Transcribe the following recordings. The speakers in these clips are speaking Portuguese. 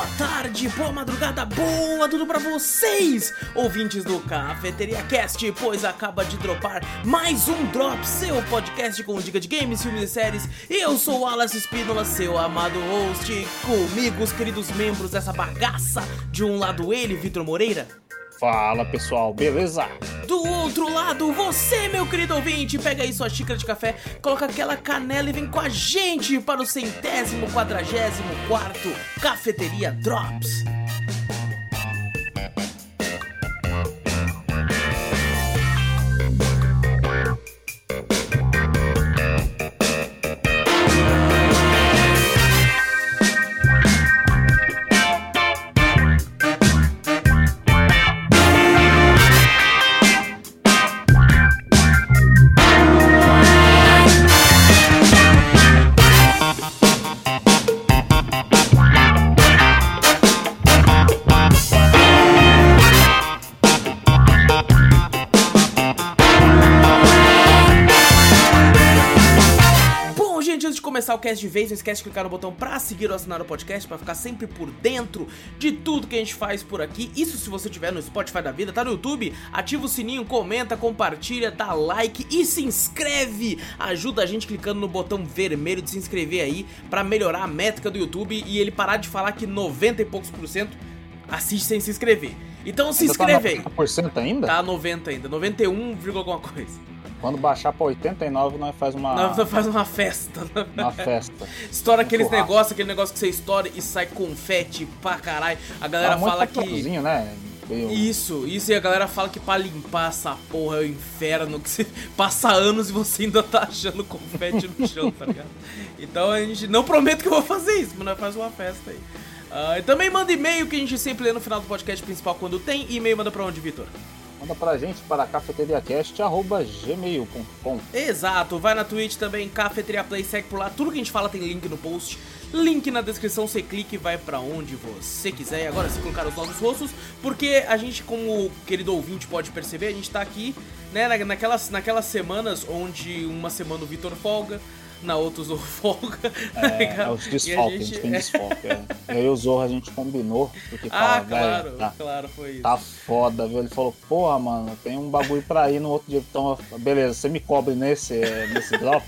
boa tarde, boa madrugada, boa tudo pra vocês, ouvintes do Cafeteria Cast, pois acaba de dropar mais um Drop, seu podcast com dica de games, filmes e séries. Eu sou o Alas Espínola, seu amado host, comigo os queridos membros dessa bagaça. De um lado ele, Vitor Moreira. Fala pessoal, beleza? Do outro lado, você, meu querido ouvinte, pega aí sua xícara de café, coloca aquela canela e vem com a gente para o centésimo quadragésimo quarto Cafeteria Drops. Antes de vez, não esquece de clicar no botão pra seguir ou assinar o podcast, pra ficar sempre por dentro de tudo que a gente faz por aqui. Isso se você tiver no Spotify da vida, tá no YouTube, ativa o sininho, comenta, compartilha, dá like e se inscreve. Ajuda a gente clicando no botão vermelho de se inscrever aí pra melhorar a métrica do YouTube e ele parar de falar que 90 e poucos por cento assiste sem se inscrever. Então se Ainda inscreve aí. Tá 90% ainda? Tá 90 ainda, 91, alguma coisa. Quando baixar pra 89, nós faz uma, Nós faz uma festa. uma festa. Estoura aqueles churrasco. negócios, aquele negócio que você estoura e sai confete pra caralho. A galera Tá fala que. né? Meio- Isso, isso e a galera fala que pra limpar essa porra é o inferno, que você passa anos e você ainda tá achando confete no chão, tá ligado? Então a gente não prometo que eu vou fazer isso, mas nós faz uma festa aí. E também manda e-mail que a gente sempre lê no final do podcast principal quando tem. E-mail manda pra onde, Vitor? Manda pra gente para cafeteriacast.gmail.com Exato, vai na Twitch também, Cafeteria Play, segue por lá, tudo que a gente fala tem link no post, link na descrição, você clica e vai pra onde você quiser. E agora se colocar os novos rostos, porque a gente, como o querido ouvinte pode perceber, a gente tá aqui, né, na- naquelas, naquelas semanas onde uma semana o Vitor folga, na outra o Zorro folga, tá É, é os desfalques, a gente tem é- desfalque. É. Eu e o Zorro a gente combinou, porque Ah, fala, claro, tá, claro, foi isso. tá foda, viu? Ele falou, porra, mano, tem um bagulho pra ir no outro dia. Então, beleza, você me cobre nesse, é, nesse drop.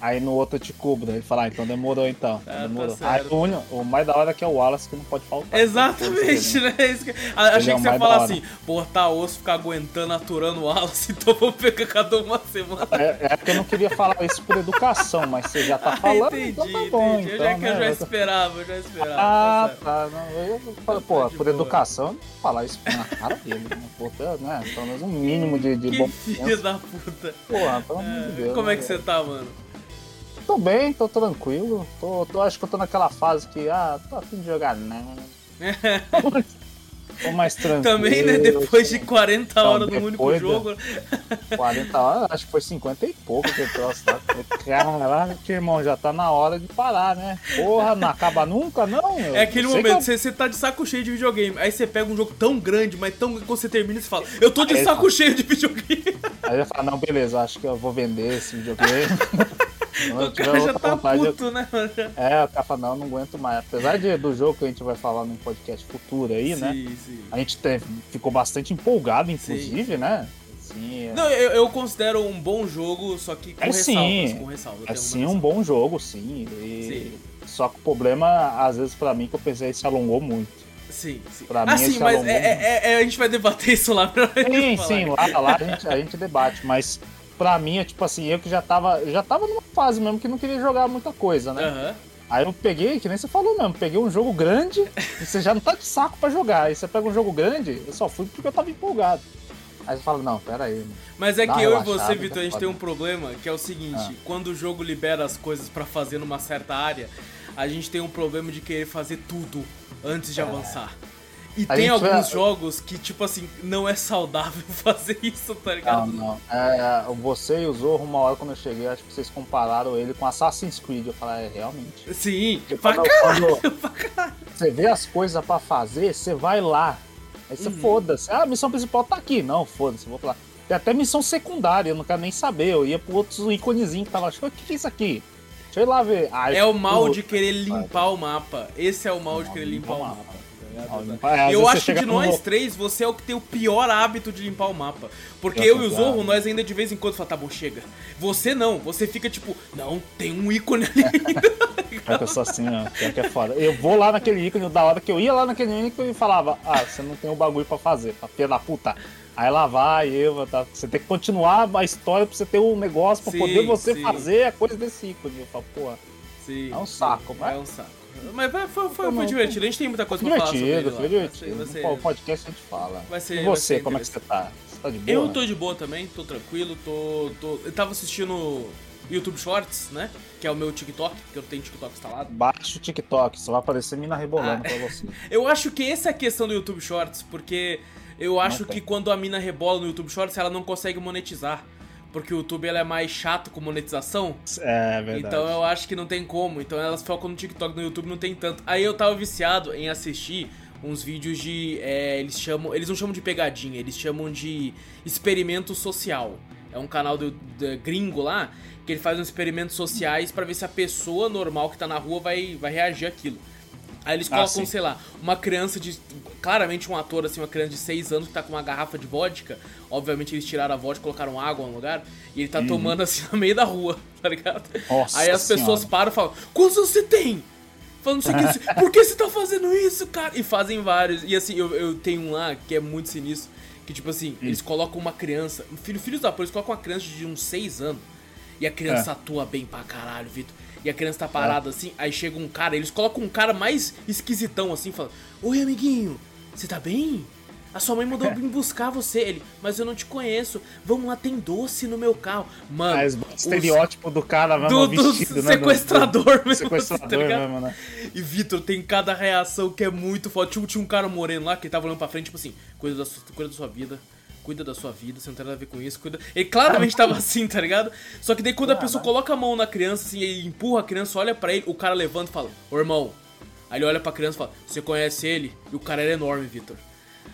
Aí no outro eu te cubro. Ele fala, ah, então demorou então. Ah, tá demorou. certo. Aí, o, único- o mais da hora é que é o Wallace que não pode faltar. Exatamente, né? Isso que- a- Achei é que você ia falar assim, pô, tá osso ficar aguentando, aturando o Wallace, então vou pegar cada uma semana. É, é que eu não queria falar isso por educação, mas você já tá Ah, falando, entendi, então tá bom. entendi. Então, já que eu né? já esperava, eu já esperava. Ah, tá tá. Não, eu pô, Tá por boa. educação, eu não vou falar isso na cara dele, né? Pô, né? Pelo menos um mínimo de, de que bom filho da puta. Porra, pelo amor de Deus. Como é né, que você tá, mano? Tô bem, tô tranquilo. Tô, tô, acho que eu tô naquela fase que, ah, tô afim de jogar não. tô mais tranquilo. Também, né? Depois de 40 Não, horas no único jogo. 40 horas, acho que foi 50 e pouco que eu trouxe, tá? Caraca, irmão, já tá na hora de parar, né? Porra, não acaba nunca, não? meu. É aquele momento, eu- você, você tá de saco cheio de videogame. Aí você pega um jogo tão grande, mas tão quando você termina, você fala, eu tô de Aí, saco fala. cheio de videogame. Aí eu falo, não, beleza, acho que eu vou vender esse videogame. O cara já tá vontade, eu- puto, né? É, o cara fala, não, eu não aguento mais. Apesar de, do jogo que a gente vai falar no podcast futuro aí, né? Sim, sim. A gente teve- ficou bastante empolgado, inclusive, né? Sim, é, Não, eu, eu considero um bom jogo, só que com É ressalvas. sim. Com ressalvas. é sim um bom jogo, sim. E- Só que o problema, às vezes, pra mim, que eu pensei, se alongou muito. Sim, sim. Pra mim, ah, sim, esse mas alongou é, é- é- a gente vai debater isso lá pra Sim, sim, lá, lá a, gente, a gente debate, mas pra mim é tipo assim, eu que já tava, já tava numa fase mesmo que não queria jogar muita coisa, né? Aham. Aí eu peguei, que nem você falou mesmo, peguei um jogo grande e você já não tá de saco pra jogar. Aí você pega um jogo grande, eu só fui porque eu tava empolgado. Aí você fala, não, pera aí, mano. Mas é que eu e você, Vitor, a gente tem um problema que é o seguinte: Ah. quando o jogo libera as coisas pra fazer numa certa área, a gente tem um problema de querer fazer tudo antes de avançar. E A tem vai- alguns jogos que, tipo assim, não é saudável fazer isso, tá Não, ligado? não. É, você e o Zorro, uma hora quando eu cheguei, acho que vocês compararam ele com Assassin's Creed. Eu falei, é, realmente. Sim, Porque pra quando- caralho, quando pra caralho. Você vê as coisas pra fazer, você vai lá. Aí você Uhum. foda-se. Ah, a missão principal tá aqui. Não, foda-se, vou pra lá. Tem até missão secundária, eu não quero nem saber. Eu ia pro outro iconezinho que tava achando, o que é isso aqui? Deixa eu ir lá ver. É o mal de querer limpar o mapa. Esse é o mal de querer limpar o mapa. Tá é, às Eu acho que de no- nós três, você é o que tem o pior hábito de limpar o mapa. Porque Eu eu e o Zorro, nós ainda de vez em quando falamos, tá bom, chega. Você não, você fica tipo, não, tem um ícone ali ainda. Pior que eu sou assim, ó. Pior que é foda. Eu vou lá naquele ícone, da hora que eu ia lá naquele ícone e falava, ah, você não tem o bagulho pra fazer, pra filha da puta. Aí lá vai, eu, tá? Você tem que continuar a história pra você ter um negócio pra Sim, poder você sim. fazer a coisa desse ícone. Eu falo, porra, Sim, É um sim, saco, mas- É um saco. Mas foi, foi, foi, foi divertido, a gente tem muita coisa pra falar sobre ele foi divertido. Vai ser- podcast a gente fala. vai ser- e você, como é que você tá? Você tá de boa? Eu tô de boa também, tô tranquilo, tô, tô. Eu tava assistindo YouTube Shorts, né? Que é o meu TikTok, que eu tenho TikTok instalado. Baixa o TikTok, só vai aparecer mina rebolando Ah. pra você. Eu acho que essa é a questão do YouTube Shorts, porque eu acho que quando a mina rebola no YouTube Shorts, ela não consegue monetizar. Porque o YouTube ela é mais chato com monetização. É verdade. Então eu acho que não tem como. Então elas focam no TikTok, no YouTube não tem tanto. Aí eu tava viciado em assistir uns vídeos de. é, eles chamam. Eles não chamam de pegadinha, eles chamam de experimento social. É um canal do, do gringo lá que ele faz uns experimentos sociais pra ver se a pessoa normal que tá na rua vai, vai reagir àquilo. Aí eles Ah, colocam, sim. sei lá, uma criança de. Claramente um ator, assim, uma criança de 6 anos que tá com uma garrafa de vodka. Obviamente eles tiraram a vodka, colocaram água no lugar. E ele tá tomando assim no meio da rua, tá ligado? Nossa Aí as pessoas Senhora. param e falam: Quantos anos você tem? Falando não sei o que, por que você tá fazendo isso, cara? E fazem vários. E assim, eu, eu tenho um lá que é muito sinistro. Que tipo assim, Hum. eles colocam uma criança. Filho, filhos da porra, eles colocam uma criança de uns 6 anos. E a criança É. atua bem pra caralho, Vitor. E a criança tá parada assim, aí chega um cara, eles colocam um cara mais esquisitão assim, falando: Oi, amiguinho, você tá bem? A sua mãe mandou vir buscar você. Ele, mas eu não te conheço. Vamos lá, tem doce no meu carro. Mano, Mas o os- estereótipo do cara do, do vestido, né? sequestrador do, do mesmo, sequestrador tá mesmo, né? E Vitor, tem cada reação que é muito foda. Tinha, tinha um cara moreno lá que ele tava olhando pra frente, tipo assim, cuida da, cuida da sua vida, cuida da sua vida, você não tem nada a ver com isso, cuida. Ele claramente tava assim, tá ligado? Só que daí quando a pessoa coloca a mão na criança, assim, e empurra a criança, olha pra ele, o cara levanta e fala, ô irmão. Aí ele olha pra criança e fala, você conhece ele? E o cara era enorme, Vitor.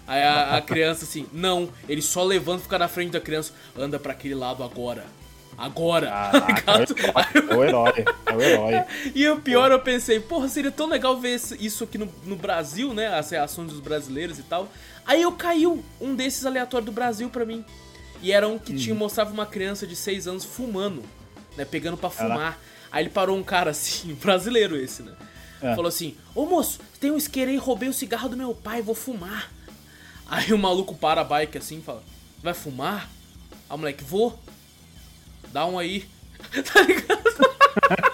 Aí a, a criança assim, não, ele só levanta e fica na frente da criança, anda pra aquele lado agora. Agora, Caraca, é o herói, é o herói. E o pior, eu pensei, porra, seria tão legal ver isso aqui no, no Brasil, né? As reações dos brasileiros e tal. Aí eu caiu um desses aleatórios do Brasil pra mim. E era um que Uhum. tinha, mostrava uma criança de 6 anos fumando, né? Pegando pra fumar. Aí ele parou um cara assim, brasileiro esse, né? É. Falou assim: Ô moço, tem um isqueiro aí, roubei o cigarro do meu pai, vou fumar. Aí o maluco para a bike assim e fala: Vai fumar? Aí o moleque, vou. Dá um aí. Tá ligado?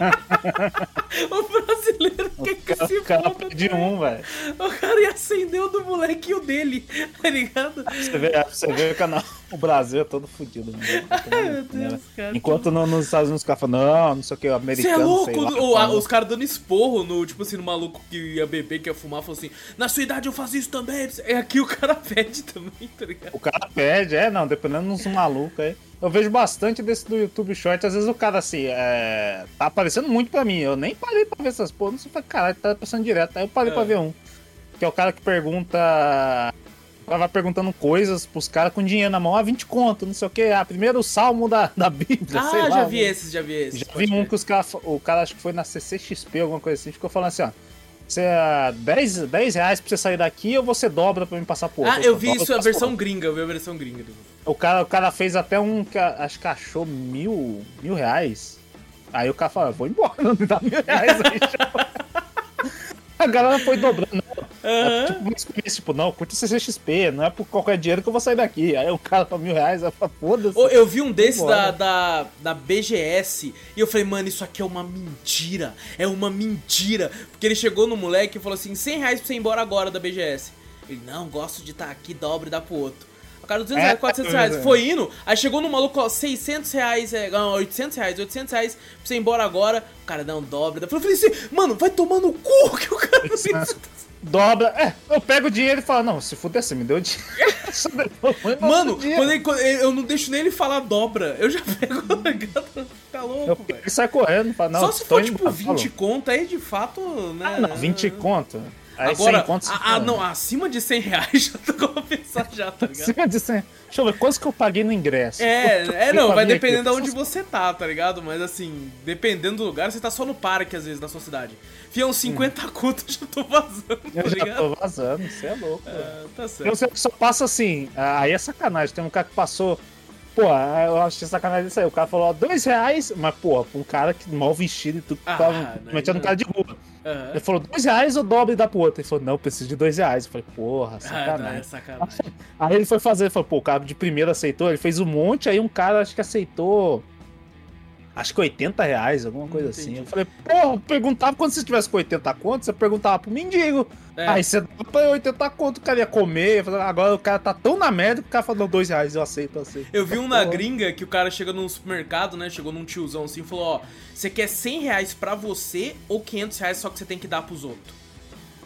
o brasileiro quer que se O cara cara. um, velho. O cara ia acender o do moleque e o dele, tá ligado? Você vê, você vê o canal. O Brasil é todo fudido, né? Meu Deus, cara. Enquanto no- nos Estados Unidos os caras falam, não, não sei o que, o Você americano. é louco? lá, O- a- os caras dando esporro no, tipo assim, no maluco que ia beber, que ia fumar, falou assim: Na sua idade eu faço isso também. É aqui o cara pede também, tá ligado? O cara pede, é, não, dependendo dos malucos aí. Eu vejo bastante desse do YouTube Short, às vezes o cara assim, é, tá aparecendo muito pra mim. Eu nem parei pra ver essas porra, não sei, caralho, tá passando direto. Aí eu parei É. pra ver um. Que é o cara que pergunta. Ela vai perguntando coisas pros caras com dinheiro na mão, ah, 20 conto, não sei o que. Ah, primeiro o salmo da, da Bíblia, sei Ah, lá. já vi né? esses, já vi esses. Já vi um que os cara, o cara acho que foi na CCXP, alguma coisa assim, ficou falando assim, ó. Você é 10, 10 reais pra você sair daqui ou você dobra pra me passar por Ah, outro? eu vi Dobra, isso, a versão gringa, eu vi a versão gringa. O cara, o cara fez até um acho que achou mil, mil reais. Aí o cara falou, vou embora, não me dá mil reais aí. a galera foi dobrando. Não, é, tipo, mas isso, tipo, não, curte CCXP, não é por qualquer dinheiro que eu vou sair daqui. Aí o cara falou mil reais, eu foda-se. Eu vi um desses da, da, da BGS e eu falei, mano, isso aqui é uma mentira. É uma mentira. Porque ele chegou no moleque e falou assim: 100 reais pra você ir embora agora da BGS. Ele, não, gosto de estar aqui, dobra e dá pro outro. O cara, 200 É, reais, 400 reais. é. Foi indo, aí chegou no maluco, ó, 600 reais, é, não, 800 reais, 800 reais pra você ir embora agora. O cara, não, dobra. Eu falei assim, mano, vai tomar no cu que o cara não fez. Dobra, é, eu pego o dinheiro e falo, não, se fuder, você me deu o dinheiro. Mano, o quando ele- quando ele- eu não deixo nem ele falar dobra. Eu já pego, tá Eu louco, pego velho. sai correndo, fala, não, Só se for tipo embora, 20 falou. conto aí, de fato, né? Ah, não, 20 conto. Aí Agora, 100 conto. você ah, ah, fala, não, acima de 100 reais já tô começando já, tá ligado? Acima de 100. Deixa eu ver, quantos que eu paguei no ingresso? É, é não, vai dependendo de onde você tá, tá ligado? Mas assim, dependendo do lugar, você tá só no parque, às vezes, na sua cidade. Fia uns 50 hum. contos, já tô vazando, tá Eu já tô vazando, você é louco. É, tá certo. Eu só passa assim, aí é sacanagem. Tem um cara que passou Pô, eu achei sacanagem isso aí. O cara falou, ó, dois reais, mas, porra, pra um cara que mal vestido e tudo, ah, tava metendo um cara de rua. Uhum. Ele falou, dois reais ou dobre da pro outro? Ele falou, não, eu preciso de dois reais. Eu falei, porra, sacanagem. Ah, não, é sacanagem. Aí ele foi fazer, ele falou, pô, o cara de primeiro aceitou, ele fez um monte, aí um cara acho que aceitou acho que 80 reais, alguma coisa assim. Eu falei, porra, eu perguntava quando você tivesse com 80 contos, você perguntava pro mendigo. É. Aí você dava 80 conto, o cara ia comer. Agora o cara tá tão na merda que o cara falou 2 reais, eu aceito, eu aceito. Eu vi um na gringa que o cara chega num supermercado, né? Chegou num tiozão assim e falou: Ó, você quer 100 reais pra você ou 500 reais só que você tem que dar pros outros?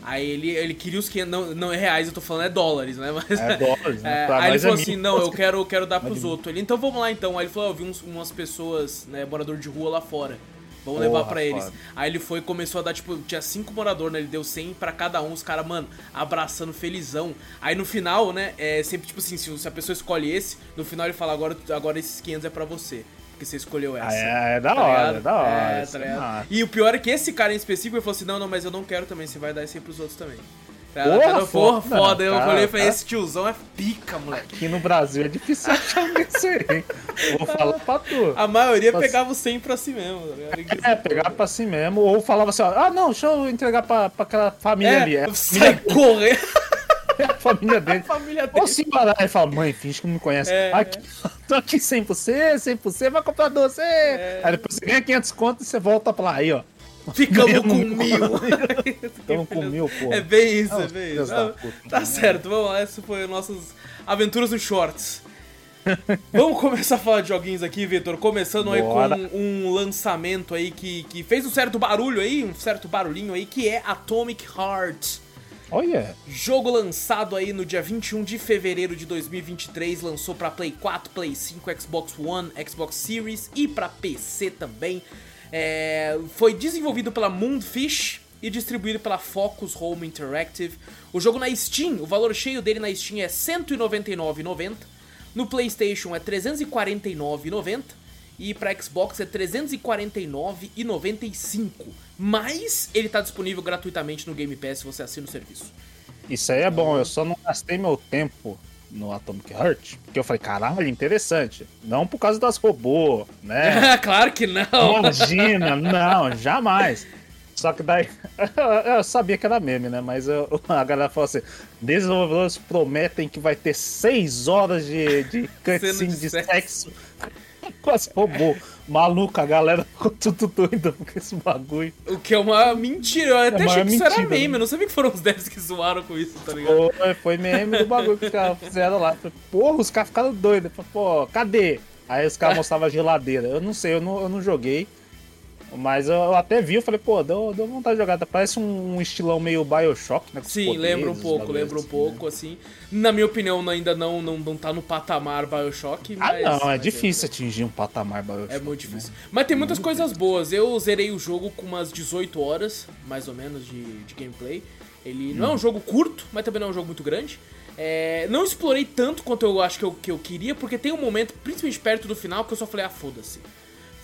Aí ele, ele queria os 500, não, não é reais, eu tô falando é dólares, né? Mas, é dólares, né? É, aí ele falou é assim, não, eu quero, eu quero dar pros outros. Ele, então vamos lá então. Aí ele falou, eu vi uns, umas pessoas, né, morador de rua lá fora. Vamos Porra, levar para eles. Aí ele foi e começou a dar, tipo, tinha cinco moradores, né? Ele deu 100 para cada um, os caras, mano, abraçando felizão. Aí no final, né, é sempre tipo assim, se a pessoa escolhe esse, no final ele fala, agora, agora esses 500 é para você você escolheu essa. Ah, é, é da tá hora, é da hora. É, tá ligado? E o pior é que esse cara em específico, ele falou assim, não, não, mas eu não quero também, você vai dar isso aí pros outros também. Tá porra, cara, porra, foda. eu falei, falei, esse tiozão é pica, moleque. Aqui no Brasil é difícil achar isso aí. Vou falar pra tu. A maioria pegava o 100 pra si mesmo. Tá é, pegava pra si mesmo. Ou falava assim, ó, ah, não, deixa eu entregar pra, pra aquela família é, ali. É, sai correr. É a família dele. A família dele. Ou se parar e fala, mãe, finge que não me conhece. É, aqui, tô aqui 100 por você, 100 por você, vai comprar doce. É. Aí depois você ganha 500 contos e você volta pra lá. Aí, ó. Ficamos com mil. Ficamos com mil, pô. É bem isso, é bem isso. Ah, tá certo, vamos lá. Essas foram nossas aventuras nos shorts. Vamos começar a falar de joguinhos aqui, Vitor. Começando Bora. aí com um lançamento aí que, que fez um certo barulho aí, um certo barulhinho aí, que é Atomic Heart. Olha! Jogo lançado aí no dia 21 de fevereiro de 2023, lançou para Play 4, Play 5, Xbox One, Xbox Series e para PC também. É, foi desenvolvido pela Moonfish e distribuído pela Focus Home Interactive. O jogo na Steam, o valor cheio dele na Steam é R$ 199,90. No PlayStation é R$ 349,90 e para Xbox é 349,95. Mas ele tá disponível gratuitamente no Game Pass se você assina o serviço. Isso aí é bom, eu só não gastei meu tempo no Atomic Heart, porque eu falei, caralho, interessante. Não por causa das robôs, né? claro que não! Imagina, não, jamais. Só que daí. Eu sabia que era meme, né? Mas eu, a galera falou assim: desenvolvedores prometem que vai ter 6 horas de, de cutscene de, de sexo. Quase roubou. Maluco, a galera ficou tudo doida com esse bagulho. O que é uma mentira. Eu até é achei que isso era meme. Né? Eu não sabia que foram os devs que zoaram com isso, tá ligado? Foi, foi meme do bagulho que os caras fizeram lá. Porra, os caras ficaram doidos. Pô, cadê? Aí os caras mostravam a geladeira. Eu não sei, eu não, eu não joguei. Mas eu até vi, eu falei, pô, deu, deu vontade de jogar. Parece um, estilão meio Bioshock, né? Sim, poderes, lembra um pouco, lembra um assim, pouco, né? assim. Na minha opinião, ainda não, não, não tá no patamar Bioshock. Ah, mas, ah, não, é difícil é, atingir um patamar Bioshock. É muito difícil. Né? Mas tem muitas muito coisas difícil. boas. Eu zerei o jogo com umas 18 horas, mais ou menos, de, de gameplay. Ele hum. não é um hum. jogo curto, mas também não é um jogo muito grande. É, não explorei tanto quanto eu acho que eu, que eu queria, porque tem um momento, principalmente perto do final, que eu só falei, ah, foda-se.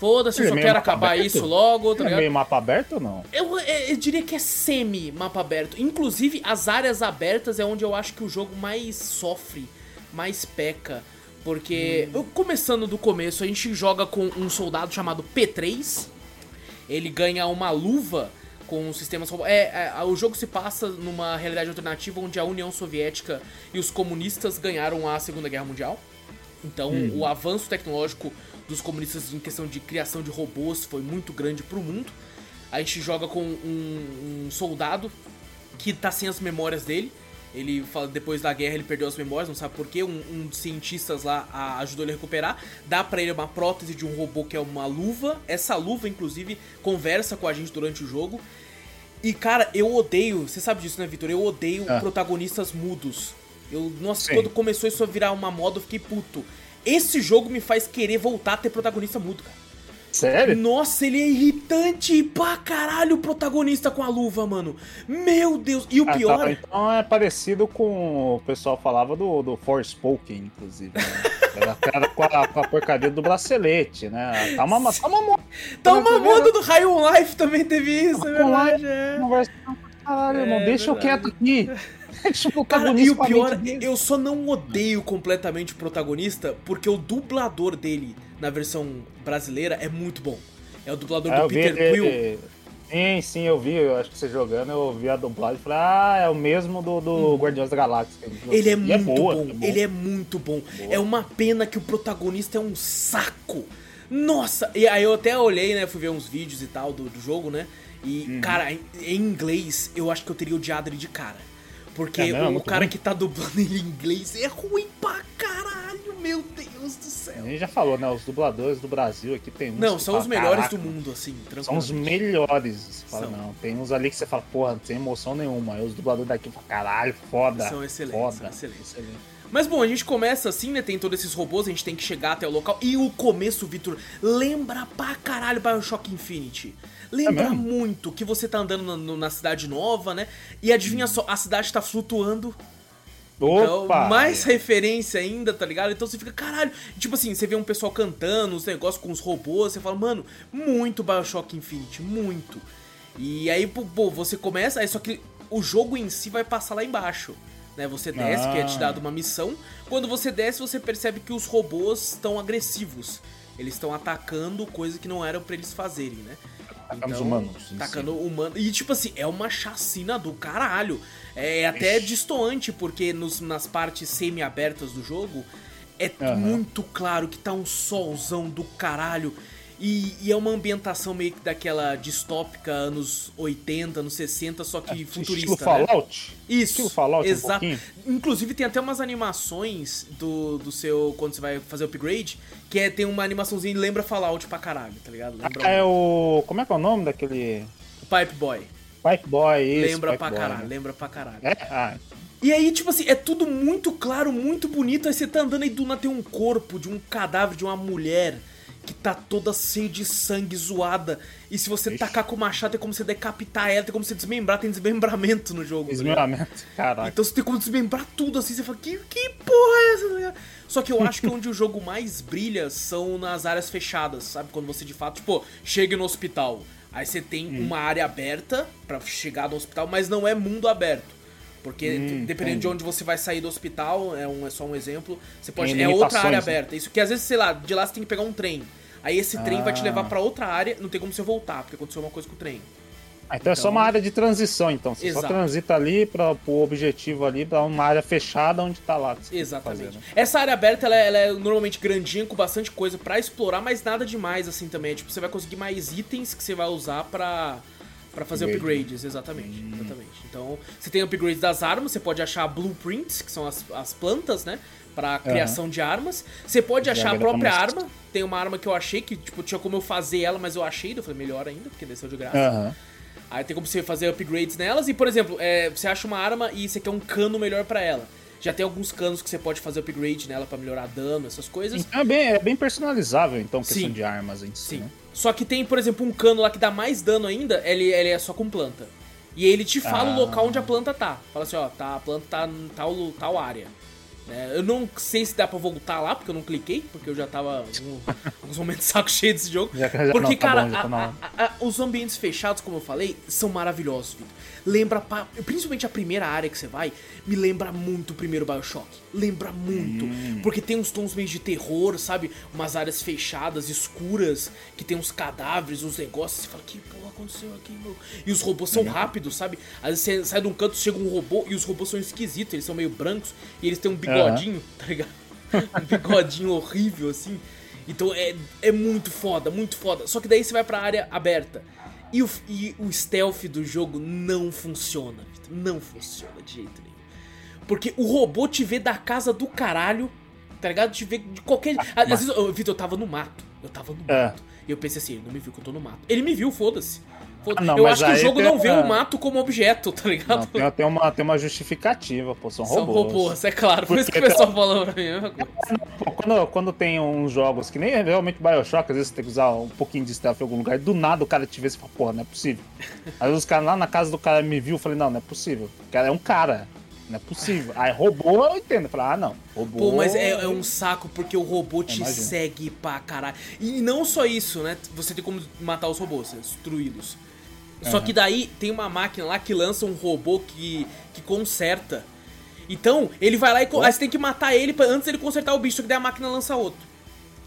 Foda-se, eu só é quero acabar aberto? isso logo, tá é meio mapa aberto ou não? Eu, eu, eu diria que é semi-mapa aberto. Inclusive, as áreas abertas é onde eu acho que o jogo mais sofre, mais peca. Porque, hum. começando do começo, a gente joga com um soldado chamado P3. Ele ganha uma luva com sistemas... É, é, o jogo se passa numa realidade alternativa onde a União Soviética e os comunistas ganharam a Segunda Guerra Mundial. Então, hum. o avanço tecnológico dos comunistas em questão de criação de robôs foi muito grande pro mundo. A gente joga com um, um soldado que tá sem as memórias dele. Ele fala depois da guerra ele perdeu as memórias, não sabe porquê. Um, um dos cientistas lá a, ajudou ele a recuperar. Dá para ele uma prótese de um robô que é uma luva. Essa luva, inclusive, conversa com a gente durante o jogo. E cara, eu odeio, você sabe disso, né, Vitor? Eu odeio ah. protagonistas mudos. Eu, nossa, Sim. quando começou isso a virar uma moda, eu fiquei puto. Esse jogo me faz querer voltar a ter protagonista mudo, cara. Sério? Nossa, ele é irritante pra caralho o protagonista com a luva, mano. Meu Deus. E o Ah, pior. tá, então é parecido com o pessoal falava do, do Forspoken, inclusive. Né? Era, era com, a, com a porcaria do bracelete, né? Tá uma, tá uma moda. Tá uma moda do High on Life também teve isso, é High on verdade. É. Conversa, caralho, irmão, É deixa eu verdade. quieto aqui. Deixa o Cara, e o pior, dele. eu só não odeio completamente o protagonista porque o dublador dele na versão brasileira é muito bom. É o dublador É, do eu vi Peter Quill. Sim, sim, eu vi, eu acho que você jogando, eu vi a dublagem e falei, ah, é o mesmo do, do Guardiões da Galáxia. Ele é E muito boa, bom, é boa. ele é muito bom. Boa. É uma pena que o protagonista é um saco. Nossa, e aí eu até olhei, né, fui ver uns vídeos e tal do, do jogo, né? E, Uhum. cara, em, em inglês, eu acho que eu teria odiado ele de cara. Porque É mesmo? o Muito cara ruim? que tá dublando ele em inglês é ruim pra caralho, meu Deus do céu. A gente já falou, né? Os dubladores do Brasil aqui tem uns Não, são fala, os melhores "Caraca, do mundo, assim, São os melhores. Fala, São. não, tem uns ali que você fala, porra, sem emoção nenhuma. Aí os dubladores daqui falam, caralho, foda. São excelentes, foda. são excelentes. excelente. Mas bom, a gente começa assim, né? Tem todos esses robôs, a gente tem que chegar até o local. E o começo, Vitor, lembra pra caralho Bioshock Infinity. Lembra É muito que você tá andando na, na cidade nova, né? E adivinha só, a cidade tá flutuando. Então, Opa! mais referência ainda, tá ligado? Então você fica, caralho. Tipo assim, você vê um pessoal cantando, os negócios com os robôs, você fala, mano, muito Bioshock Infinity, muito. E aí, pô, você começa, aí só que o jogo em si vai passar lá embaixo. Né? Você desce, que é te Ah. dado uma missão. Quando você desce, você percebe que os robôs estão agressivos. Eles estão atacando coisa que não eram pra eles fazerem, né? Atacando os humanos, Atacando humano. E tipo assim, é uma chacina do caralho. É até Ixi. distoante, porque nos, nas partes semi-abertas do jogo é Aham. muito claro que tá um solzão do caralho. E, e é uma ambientação meio que daquela distópica anos 80, anos 60, só que futurista. É, Estilo né? Fallout? Isso. Estilo Fallout um exato. pouquinho? Inclusive tem até umas animações do, do seu. Quando você vai fazer upgrade, que é, tem uma animaçãozinha que lembra Fallout pra caralho, tá ligado? Lembra Ah, é o. Como é que é o nome daquele. o Pipe Boy. Pipe Boy, isso. lembra Pipe pra Boy, caralho, né? lembra pra caralho. É? Ah, E aí, tipo assim, é tudo muito claro, muito bonito. Aí você tá andando e do nada tem um corpo de um cadáver de uma mulher que tá toda cheia de sangue zoada. E se você Ixi. tacar com o machado, tem como você decapitar ela, tem como você desmembrar, tem desmembramento no jogo. tá ligado? esmeramento. Caraca. Então você tem como desmembrar tudo assim, você fala, que, que porra é essa? Só que eu acho que onde o jogo mais brilha são nas áreas fechadas, sabe? Quando você de fato, tipo, chega no hospital. Aí você tem Hum. uma área aberta pra chegar no hospital, mas não é mundo aberto. Porque Hum, dependendo de entendi. onde você vai sair do hospital, é, um, é só um exemplo, você pode. Tem É outra área né? aberta. Isso que às vezes, sei lá, de lá você tem que pegar um trem. Aí esse trem vai te Ah. levar pra outra área, não tem como você voltar, porque aconteceu uma coisa com o trem. Ah, então é só Então- uma área de transição, então. Você Exato. só transita ali para o objetivo ali, pra uma área fechada onde tá lá. Exatamente. fazer, né? Essa área aberta, ela é, ela é normalmente grandinha, com bastante coisa pra explorar, mas nada demais assim também. Tipo, você vai conseguir mais itens que você vai usar pra, pra fazer Upgrade. upgrades, exatamente, exatamente. Então, você tem upgrades das armas, você pode achar blueprints, que são as, as plantas, né? Pra criação de armas. Você pode Já achar a própria como- arma. Tem uma arma que eu achei, que tipo, tinha como eu fazer ela, mas eu achei. Eu falei, melhor ainda, porque desceu de graça. Aham. Aí tem como você fazer upgrades nelas e, por exemplo, é, você acha uma arma e você quer um cano melhor pra ela. Já tem alguns canos que você pode fazer upgrade nela pra melhorar dano, essas coisas. É bem, é bem personalizável, então, questão Sim. de armas em si. Sim. Né? Só que tem, por exemplo, um cano lá que dá mais dano ainda, ele, ele é só com planta. E ele te fala Ah. o local onde a planta tá. Fala assim, ó, tá, a planta tá em tal, tal área. né? eu não sei se dá pra voltar lá, porque eu não cliquei, porque eu já tava alguns momentos saco cheio desse jogo. Já- já porque, não, tá cara, bom, já tá a- a- a- os ambientes fechados, como eu falei, são maravilhosos. Lembra, pa- principalmente a primeira área que você vai, me lembra muito o primeiro Bioshock. Lembra muito. Hum. Porque tem uns tons meio de terror, sabe? Umas áreas fechadas, escuras, que tem uns cadáveres, uns negócios. Você fala, que porra aconteceu aqui, meu? E os robôs são rápidos, sabe? Às vezes você sai de um canto, chega um robô e os robôs são esquisitos, eles são meio brancos e eles têm um bigodinho, tá ligado? Um bigodinho horrível, assim. Então é, é muito foda, muito foda. Só que daí você vai pra área aberta. E o, e o stealth do jogo não funciona, Vitor. Não funciona de jeito nenhum. Porque o robô te vê da casa do caralho, tá ligado? Te vê de qualquer. Às vezes, Vitor, eu tava no mato. Eu tava no É. mato. E eu pensei assim, ele não me viu que eu tô no mato. Ele me viu, foda-se. Ah, não, eu acho que o jogo tem não vê o mato como objeto, tá ligado? Não, tem, tem uma, tem uma justificativa, pô, são, São robôs. robôs, é claro. Por isso que o pessoal falou pra mim. Pô, quando, quando tem uns jogos que nem é realmente Bioshock, às vezes você tem que usar um pouquinho de stealth em algum lugar, e do nada o cara te vê e fala, porra, não é possível. Aí os caras lá na casa do cara me viu, eu falei, não, não é possível. O cara é um cara. Não é possível. Aí robô eu entendo. Eu falei, ah, não. Robô. Pô, mas é, é um saco porque o robô te Imagina. segue pra caralho. E não só isso, né? Você tem como matar os robôs, né? destruí-los. Só que daí tem uma máquina lá que lança um robô que, que conserta. Então, ele vai lá e. Aí você tem que matar ele pra, antes dele consertar o bicho, que daí a máquina lança outro.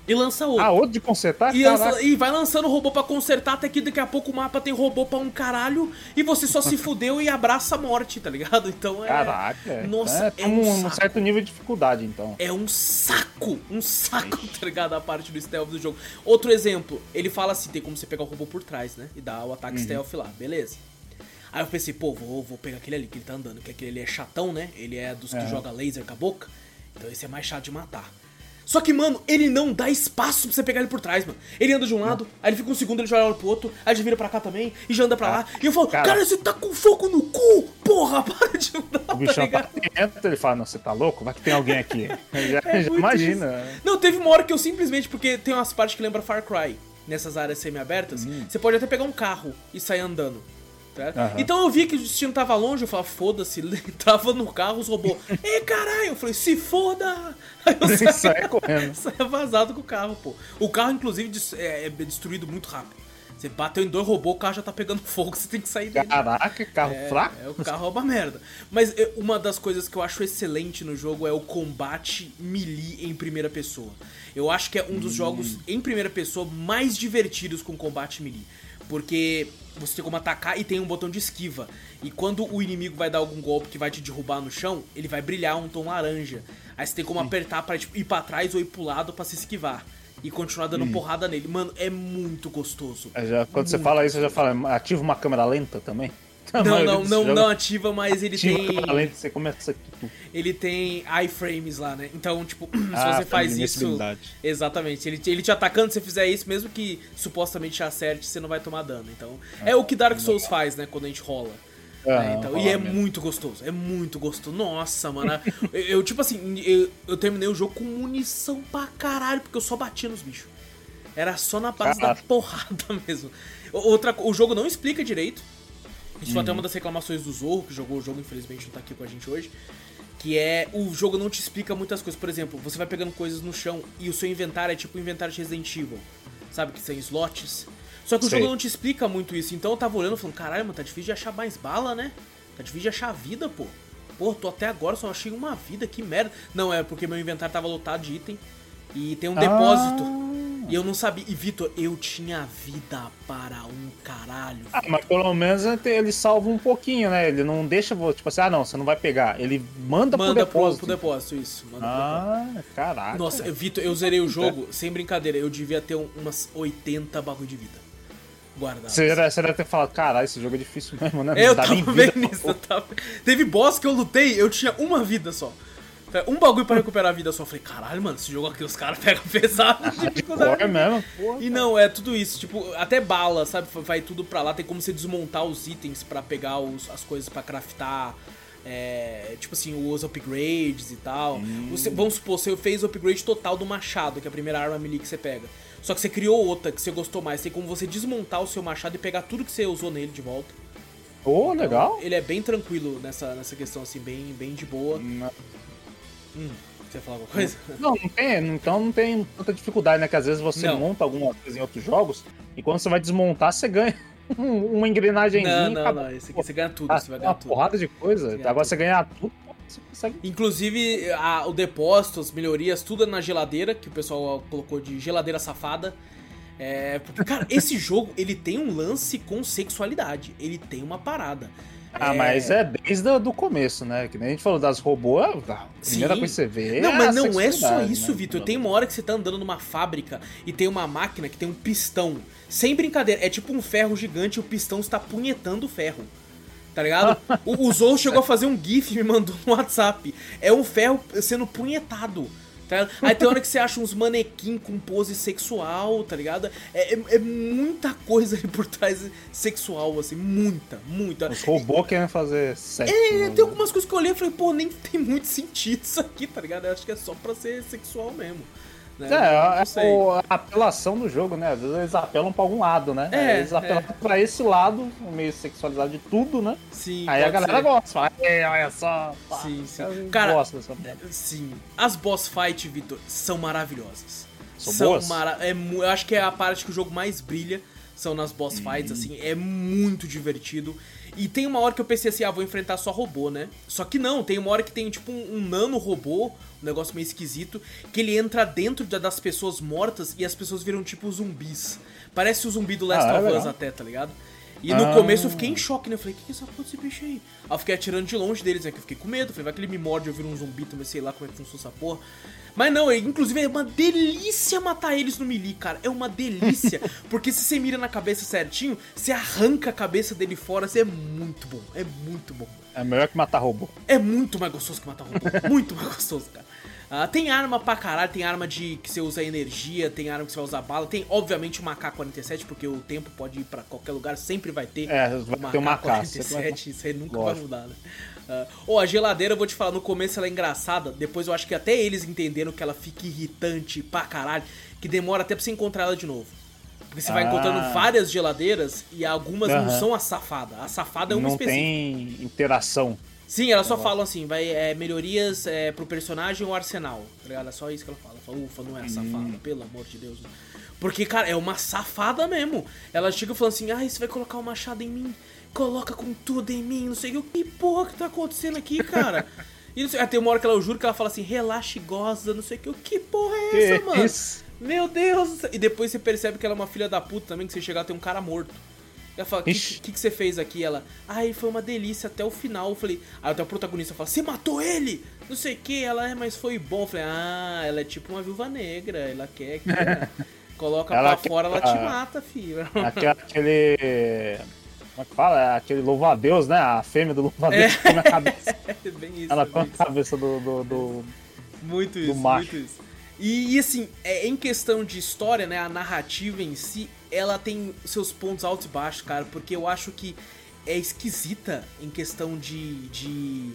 E lança outro. Ah, outro de consertar? E, lança- e vai lançando robô pra consertar, até que daqui a pouco o mapa tem robô pra um caralho e você só se fudeu e abraça a morte, tá ligado? Então é. Caraca. Nossa, é, é um um, um certo nível de dificuldade, então. É um saco, um saco, tá ligado? A parte do stealth do jogo. Outro exemplo, ele fala assim: tem como você pegar o robô por trás, né? E dar o ataque stealth lá, beleza. Aí eu pensei, pô, vou, vou pegar aquele ali que ele tá andando, que aquele ali é chatão, né? Ele é dos que Aham. joga laser com a boca. Então esse é mais chato de matar. Só que, mano, ele não dá espaço pra você pegar ele por trás, mano. Ele anda de um lado, aí ele fica um segundo, ele já olha pro outro, aí já vira pra cá também, e já anda pra lá. E eu falo, cara, cara. você tá com fogo no cu! Porra, para de andar, O tá bichão tá dentro, ele fala, não, você tá louco? Vai que tem alguém aqui. já, É já imagina. isso. Não, teve uma hora que eu simplesmente, porque tem umas partes que lembra Far Cry, nessas áreas semi-abertas, você pode até pegar um carro e sair andando. Hum. Aham. Então eu vi que o destino tava longe, eu falava, foda-se, entrava no carro, os robôs, ei caralho, eu falei, se foda! Aí eu saía, sai correndo. vazado com o carro, pô. O carro, inclusive, é, é destruído muito rápido. Você bateu em dois robôs, o carro já tá pegando fogo, você tem que sair dele. Caraca, carro É, fraco. É, o carro é uma merda. Mas uma das coisas que eu acho excelente no jogo é o combate melee em primeira pessoa. Eu acho que é um dos jogos em primeira pessoa mais divertidos com combate melee. Porque você tem como atacar e tem um botão de esquiva. E quando o inimigo vai dar algum golpe que vai te derrubar no chão, ele vai brilhar um tom laranja. Aí você tem como apertar pra tipo, ir pra trás ou ir pro lado pra se esquivar. E continuar dando porrada nele. Mano, é muito gostoso. É, já- quando você fala isso, eu já falo, ativa uma câmera lenta também? Não, não, não, não ativa, mas ele ativa tem. a câmera lenta, você começa aqui. ele tem iframes lá, né? Então, tipo, se Ah, você faz tem isso. Exatamente. Ele, te- ele te atacando, se você fizer isso, mesmo que supostamente te acerte, você não vai tomar dano. Então, é o que Dark Souls faz, né? Quando a gente rola. Ah, né? Então, e é mesmo. muito gostoso, é muito gostoso. Nossa, mano. eu, eu, tipo assim, eu, eu terminei o jogo com munição pra caralho, porque eu só batia nos bichos. Era só na base da porrada mesmo. Outra, o jogo não explica direito. Isso foi até Uhum. uma das reclamações do Zorro, que jogou o jogo, infelizmente não tá aqui com a gente hoje. Que é, o jogo não te explica muitas coisas. Por exemplo, você vai pegando coisas no chão e o seu inventário é tipo o inventário de Resident Evil. Sabe, que tem slots. Só que o Sei. jogo não te explica muito isso. Então eu tava olhando e falando, caralho, mano, tá difícil de achar mais bala, né? Tá difícil de achar vida, pô. Pô, tô até agora, só achei uma vida, que merda. Não, é porque meu inventário tava lotado de item. E tem um depósito. Ah. E eu não sabia. E Vitor, eu tinha vida para um caralho. Ah, mas pelo menos ele salva um pouquinho, né? Ele não deixa, tipo assim, ah não, você não vai pegar. Ele manda, Manda pro depósito. pro depósito, isso. Manda pro depósito. Ah, caraca. Nossa, Vitor, eu zerei o jogo, sem brincadeira, eu devia ter um- umas 80 bagulho de vida. Guardado. Você, deve- você ter falado, caralho, esse jogo é difícil mesmo, né? É, eu tava vida vendo isso. eu tava- Teve boss que eu lutei, eu tinha uma vida só. Um bagulho pra recuperar a vida só. Eu falei, caralho, mano, esse jogo aqui os caras pegam pesado. de dificuldade. Core mesmo. Porra. E não, é tudo isso, tipo, até bala, sabe? Vai tudo pra lá, tem como você desmontar os itens pra pegar os- as coisas pra craftar. é, tipo assim, os upgrades e tal. Você, vamos supor, você fez o upgrade total do machado, que é a primeira arma melee que você pega. Só que você criou outra que você gostou mais. Tem como você desmontar o seu machado e pegar tudo que você usou nele de volta. Ô, Então, legal. Ele é bem tranquilo nessa, nessa questão, assim, bem, bem de boa. Não, Hum, você falar alguma coisa? não tem, então não tem tanta dificuldade, né? Que às vezes você Não. monta algumas coisas em outros jogos e quando você vai desmontar, você ganha um- uma engrenagemzinha. Não, não, acabou. não. Esse aqui você ganha tudo, Ah, você vai uma ganhar tudo. porrada de coisa. Você ganha Agora tudo. você ganhar tudo, você consegue. Inclusive, a- o depósito, as melhorias, tudo é na geladeira, que o pessoal colocou de geladeira safada. É, porque, cara, esse jogo, ele tem um lance com sexualidade. Ele tem uma parada. Ah, mas é desde o do começo, né? Que nem a gente falou das robôs, a primeira Sim. coisa que você vê. Não, é mas não é só isso, né? Vitor. Tem uma hora que você tá andando numa fábrica e tem uma máquina que tem um pistão. Sem brincadeira, é tipo um ferro gigante e o pistão está punhetando o ferro. Tá ligado? o, o Zou chegou a fazer um GIF e me mandou no WhatsApp. É um ferro sendo punhetado. Tá Aí tem hora que você acha uns manequim com pose sexual, tá ligado? É, é, é muita coisa ali por trás sexual, assim, muita, muita. Os robôs querem fazer sexo. É, né? tem algumas coisas que eu olhei e falei, pô, nem tem muito sentido isso aqui, tá ligado? Eu acho que é só pra ser sexual mesmo. Né? É, é a apelação do jogo, né? Às vezes eles apelam pra algum lado, né? É, eles apelam é. pra esse lado, meio sexualizado de tudo, né? Sim. Aí a galera ser. gosta, fala, é, olha só. Pá, sim, sim. Cara, gosta dessa sim. As boss fight, Vitor, são maravilhosas. São, são boas? Mara é, eu acho que é a parte que o jogo mais brilha são nas boss fights, hum. assim, é muito divertido. E tem uma hora que eu pensei assim, ah, vou enfrentar só robô, né? Só que não, tem uma hora que tem tipo um, um nano robô, um negócio meio esquisito, que ele entra dentro das pessoas mortas e as pessoas viram tipo zumbis. Parece o zumbi do Last ah, of Us até, tá ligado? E no ah. começo eu fiquei em choque, né? Eu falei, o que, que é essa porra desse bicho aí? Aí eu fiquei atirando de longe deles, né? Que eu fiquei com medo. Falei, vai que ele me morde, eu viro um zumbi também, sei lá como é que funciona essa porra. Mas não, inclusive é uma delícia matar eles no melee, cara. É uma delícia. porque se você mira na cabeça certinho, você arranca a cabeça dele fora, você é muito bom. É muito bom. É melhor que matar robô. É muito mais gostoso que matar robô. muito mais gostoso, cara. Uh, tem arma pra caralho, tem arma de que você usa energia, tem arma que você vai usar bala, tem obviamente o AK-47, porque o tempo pode ir pra qualquer lugar, sempre vai ter é, vai ter um AK-47, isso aí nunca Lógico. vai mudar, né? Uh, oh, a geladeira, eu vou te falar, no começo ela é engraçada, depois eu acho que até eles entenderam que ela fica irritante pra caralho, que demora até pra você encontrar ela de novo. Porque você ah. vai encontrando várias geladeiras e algumas uhum. não são a safada. A safada é uma não específica. Não tem interação. Sim, elas só falam assim, vai é, melhorias é, pro personagem ou arsenal, tá ligado? É só isso que ela fala. fala Ufa, não é a safada, hum. pelo amor de Deus. Porque, cara, é uma safada mesmo. Ela chega falando assim, ah, você vai colocar o um machado em mim? Coloca com tudo em mim, não sei o que. Que porra que tá acontecendo aqui, cara? e sei, até uma hora que ela, eu juro que ela fala assim, relaxa e goza, não sei o que. Que porra é essa, que mano? Isso? Meu Deus! E depois você percebe que ela é uma filha da puta também, que você chegar tem um cara morto. Ela fala, o que, que, que, você fez aqui? Ela, ai, foi uma delícia até o final. Eu falei, aí até o protagonista fala, você matou ele? Não sei o que. Ela, é, mas foi bom. Eu falei, ah, ela é tipo uma viúva negra. Ela quer que coloca ela pra fora, ela te mata, filho. Aquele. Como é que fala? É aquele louva-a-Deus, né? A fêmea do louva-a-Deus é. come a cabeça. É bem isso, ela come a cabeça do, do, do, Muito isso, do macho. muito isso. E, e, assim, é, em questão de história, né, a narrativa em si, ela tem seus pontos altos e baixos, cara, porque eu acho que é esquisita em questão de, de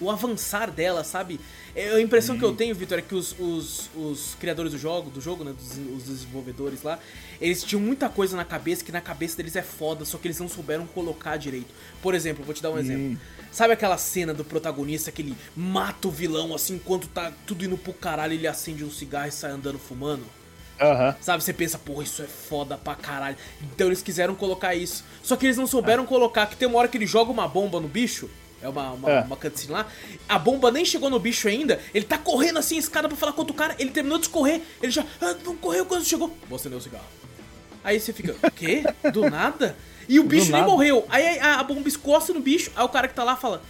o avançar dela, sabe? É, a impressão uhum. que eu tenho, Vitor, é que os, os, os, criadores do jogo, do jogo, né, dos, os desenvolvedores lá, eles tinham muita coisa na cabeça que na cabeça deles é foda, só que eles não souberam colocar direito. Por exemplo, vou te dar um uhum. exemplo. Sabe aquela cena do protagonista que ele mata o vilão assim, enquanto tá tudo indo pro caralho, ele acende um cigarro e sai andando fumando? Uhum. Sabe, você pensa, porra, isso é foda pra caralho. Então eles quiseram colocar isso. Só que eles não souberam ah. colocar que tem uma hora que ele joga uma bomba no bicho. É uma, uma, é. uma cutscene lá. A bomba nem chegou no bicho ainda. Ele tá correndo assim, escada pra falar com outro cara. Ele terminou de correr. Ele já. Ah, não correu quando chegou. Vou acender o cigarro. Aí você fica, o quê? Do nada? E o bicho nem morreu. Aí a, a bomba escosta no bicho. Aí o cara que tá lá fala: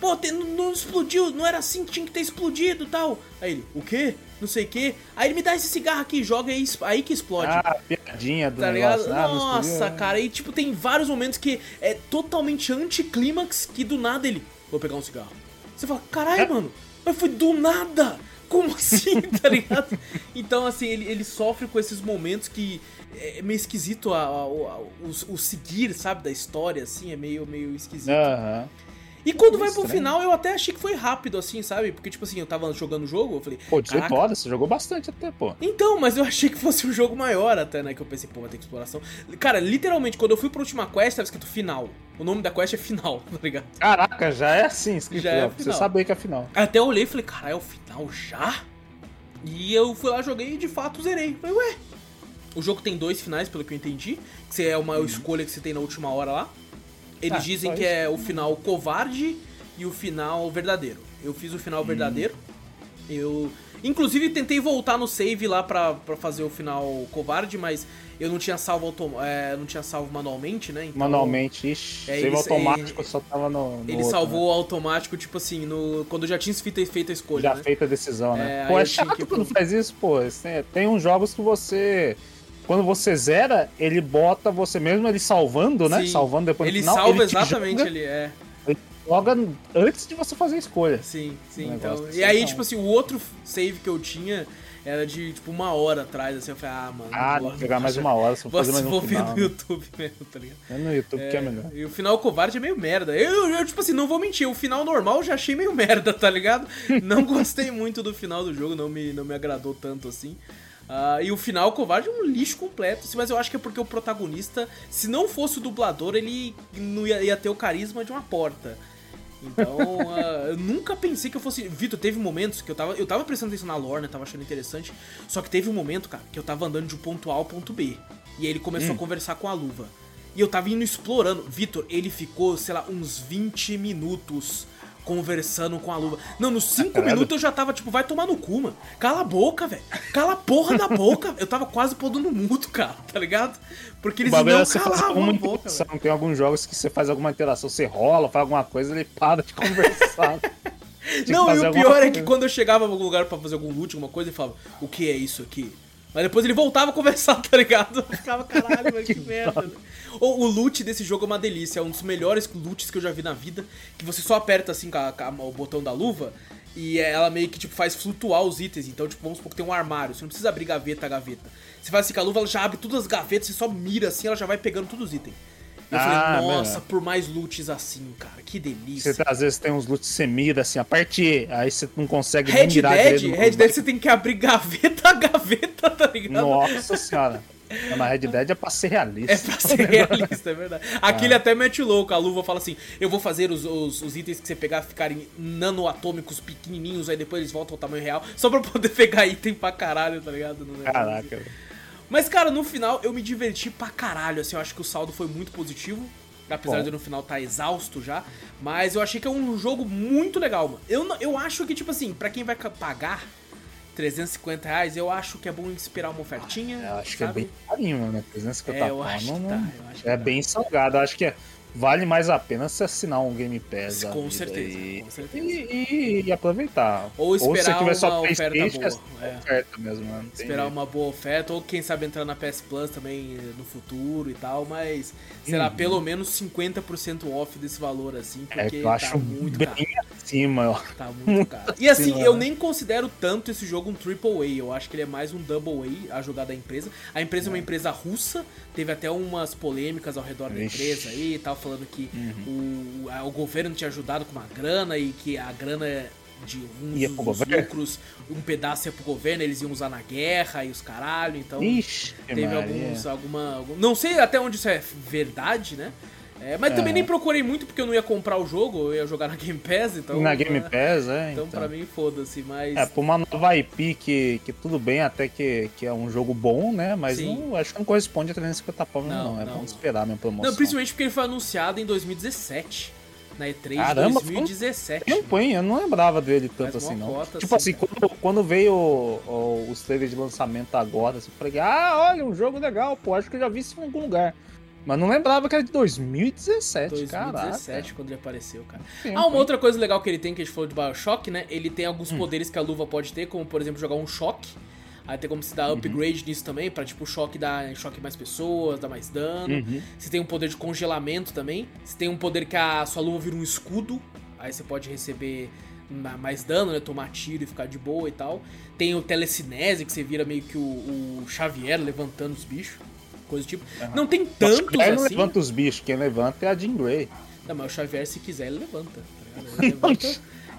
Pô, não, não, explodiu, não era assim que tinha que ter explodido tal. Aí ele, o quê? Não sei o quê. Aí ele me dá esse cigarro aqui, joga aí, aí que explode. Ah, piadinha do tá negócio. Ah, Nossa, cara, e tipo, tem vários momentos que é totalmente anticlímax que do nada ele, vou pegar um cigarro. Você fala, caralho, é. mano, mas foi do nada. Como assim, tá ligado? então, assim, ele, ele sofre com esses momentos que é meio esquisito a, a, a, o, o, seguir, sabe, da história, assim, é meio, meio esquisito. Aham. E quando vai pro final, eu até achei que foi rápido, assim, sabe? Porque, tipo assim, eu tava jogando o jogo, eu falei. Pô, 18 horas, você jogou bastante até, pô. Então, mas eu achei que fosse um jogo maior até, né? Que eu pensei, pô, vai ter exploração. Cara, literalmente, quando eu fui pra última quest, tava escrito final. O nome da quest é final, tá ligado? Caraca, já é assim escrito. Já é. Você sabe que é final. Até eu olhei e falei, caralho, é o final já? E eu fui lá, joguei e de fato zerei. Falei, ué. O jogo tem dois finais, pelo que eu entendi. Que é uma uhum. escolha que você tem na última hora lá. Eles ah, dizem que é o final covarde e o final verdadeiro. Eu fiz o final hum. verdadeiro. Eu. Inclusive tentei voltar no save lá pra, pra fazer o final covarde, mas eu não tinha salvo autom é, não tinha salvo manualmente, né? Então, manualmente, ixi. É, save automático só tava no. no ele outro, salvou né? automático, tipo assim, no, quando já tinha feito, feito a escolha. Já né? feita a decisão, né? É, pô, é chato que... quando faz isso, pô. Tem uns jogos que você quando você zera, ele bota você mesmo ele salvando, né? Sim. Salvando depois ele no final. Salva ele salva exatamente, ele é joga antes de você fazer a escolha. Sim, sim. Então, e aí, assim, tipo assim, o outro save que eu tinha era de, tipo, uma hora atrás, assim, eu falei, ah, mano. Ah, vou- pegar mais uma hora, se eu Vou, fazer mais um vou ver no né? YouTube mesmo, tá ligado? É no YouTube que é melhor. E o final covarde é meio merda. Eu, eu, tipo assim, não vou mentir, o final normal eu já achei meio merda, tá ligado? Não gostei muito do final do jogo, não me, não me agradou tanto assim. Ah, e o final covarde é um lixo completo, mas eu acho que é porque o protagonista, se não fosse o dublador, ele não ia, ia ter o carisma de uma porta. Então, ah, eu nunca pensei que eu fosse. Vitor, teve momentos que eu tava. Eu tava prestando atenção na lore, né? Tava achando interessante. Só que teve um momento, cara, que eu tava andando de um ponto A ao ponto B. E aí ele começou a conversar com a luva. E eu tava indo explorando. Vitor, ele ficou, sei lá, uns 20 minutos conversando com a luva. Não, nos 5 Caralho. minutos eu já tava, tipo, vai tomar no cu, mano. Cala a boca, velho. Cala a porra da boca. Eu tava quase pondo no mudo, cara, tá ligado? Porque eles não é calavam a boca, velho. Tem alguns jogos que você faz alguma interação, você rola, faz alguma coisa, ele para de conversar. Que Não, e o pior é que coisa. quando eu chegava em algum lugar pra fazer algum loot, alguma coisa, ele falava, o que é isso aqui? Mas depois ele voltava a conversar, tá ligado? Eu ficava, caralho, mano, que merda. né? O, o loot desse jogo é uma delícia, é um dos melhores loots que eu já vi na vida, que você só aperta assim com, a- com a- o botão da luva e ela meio que tipo faz flutuar os itens. Então, tipo, vamos supor que tem um armário, você não precisa abrir gaveta a gaveta. Você faz assim com a luva, ela já abre todas as gavetas, você só mira assim, ela já vai pegando todos os itens. Eu Ah, falei, nossa, mano. por mais loots assim, cara, que delícia. Você, às vezes tem uns loots mira assim, aperte E, aí você não consegue Red nem mirar Dead, Red Dead você tem que abrir gaveta a gaveta, tá ligado? Nossa senhora. Não, Mas Red Dead é pra ser realista. É pra ser realista, é verdade. Aquele até mete louco, a luva fala assim: eu vou fazer os, os, os itens que você pegar ficarem nanoatômicos pequenininhos, aí depois eles voltam ao tamanho real, só pra poder pegar item pra caralho, tá ligado? Caraca, velho. Mas, cara, no final eu me diverti pra caralho, assim, eu acho que o saldo foi muito positivo. Apesar Bom. de no final estar exausto já. Mas eu achei que é um jogo muito legal, mano. Eu, eu acho que, tipo assim, pra quem vai pagar 350 reais, eu acho que é bom esperar uma ofertinha. Eu acho que é sabe? bem carinho, mano. né? 350 É, eu acho não- que tá. Eu acho É tá. bem salgado. Eu acho que é- vale mais a pena você assinar um Game Pass. Com certeza, E, com certeza. e- e- e aproveitar. Ou se esperar tiver só uma oferta boa, é é. oferta mesmo, tem Esperar uma boa oferta, ou quem sabe entrar na PS Plus também eh, no futuro e tal, mas será Uhum. pelo menos 50% off desse valor, assim, É porque que eu tá acho muito bem caro. acima, ó. Tá muito caro. E assim, Sim, eu mano. nem considero tanto esse jogo um AAA. Eu acho que ele é mais um Double A, a jogada da empresa. A empresa é uma empresa russa, teve até umas polêmicas ao redor da empresa aí e tal, falando que Uhum. o, o governo tinha ajudado com uma grana e que a grana de um Ia dos, lucros, um pedaço ia pro governo, eles iam usar na guerra e os caralho, então Ixi, teve Maria. alguns, alguma, algum- não sei até onde isso é verdade, né? É, mas também É. nem procurei muito porque eu não ia comprar o jogo, eu ia jogar na Game Pass, então Na Game Pass, é. então, Então, pra mim, foda-se, mas. É, pra uma nova IP que, que tudo bem, até que, que é um jogo bom, né? Mas não, acho que não corresponde a 350 pau mesmo, Não, não. É não, bom esperar a minha promoção. Não, principalmente porque ele foi anunciado em 2017. Na E3 Caramba, de 2017. Campanha, eu não lembrava dele tanto assim, não. cota, tipo assim, assim, quando, quando veio o- o- os trailers de lançamento agora, assim, eu falei, ah, olha, um jogo legal, pô, acho que eu já vi isso em algum lugar. Mas não lembrava que era de 2017, 2017, caraca. quando ele apareceu, cara. Tempo, Ah, uma outra coisa legal que ele tem, que a gente falou de Bioshock, né? Ele tem Hum. alguns poderes que a luva pode ter, como por exemplo jogar um choque. Aí tem como se dar Uhum. upgrade nisso também, pra tipo o choque dar choque mais pessoas, dar mais dano. Uhum. Você tem um poder de congelamento também. Você tem um poder que a sua luva vira um escudo. Aí você pode receber ma- mais dano, né? Tomar tiro e ficar de boa e tal. Tem o telecinese, que você vira meio que o, o Xavier levantando os bichos. Coisa do tipo. Não tem tantos Xavier não assim. levanta os bichos, quem levanta é a Jean Grey. Não, mas o Xavier, se quiser, ele levanta. Tá? Ele levanta,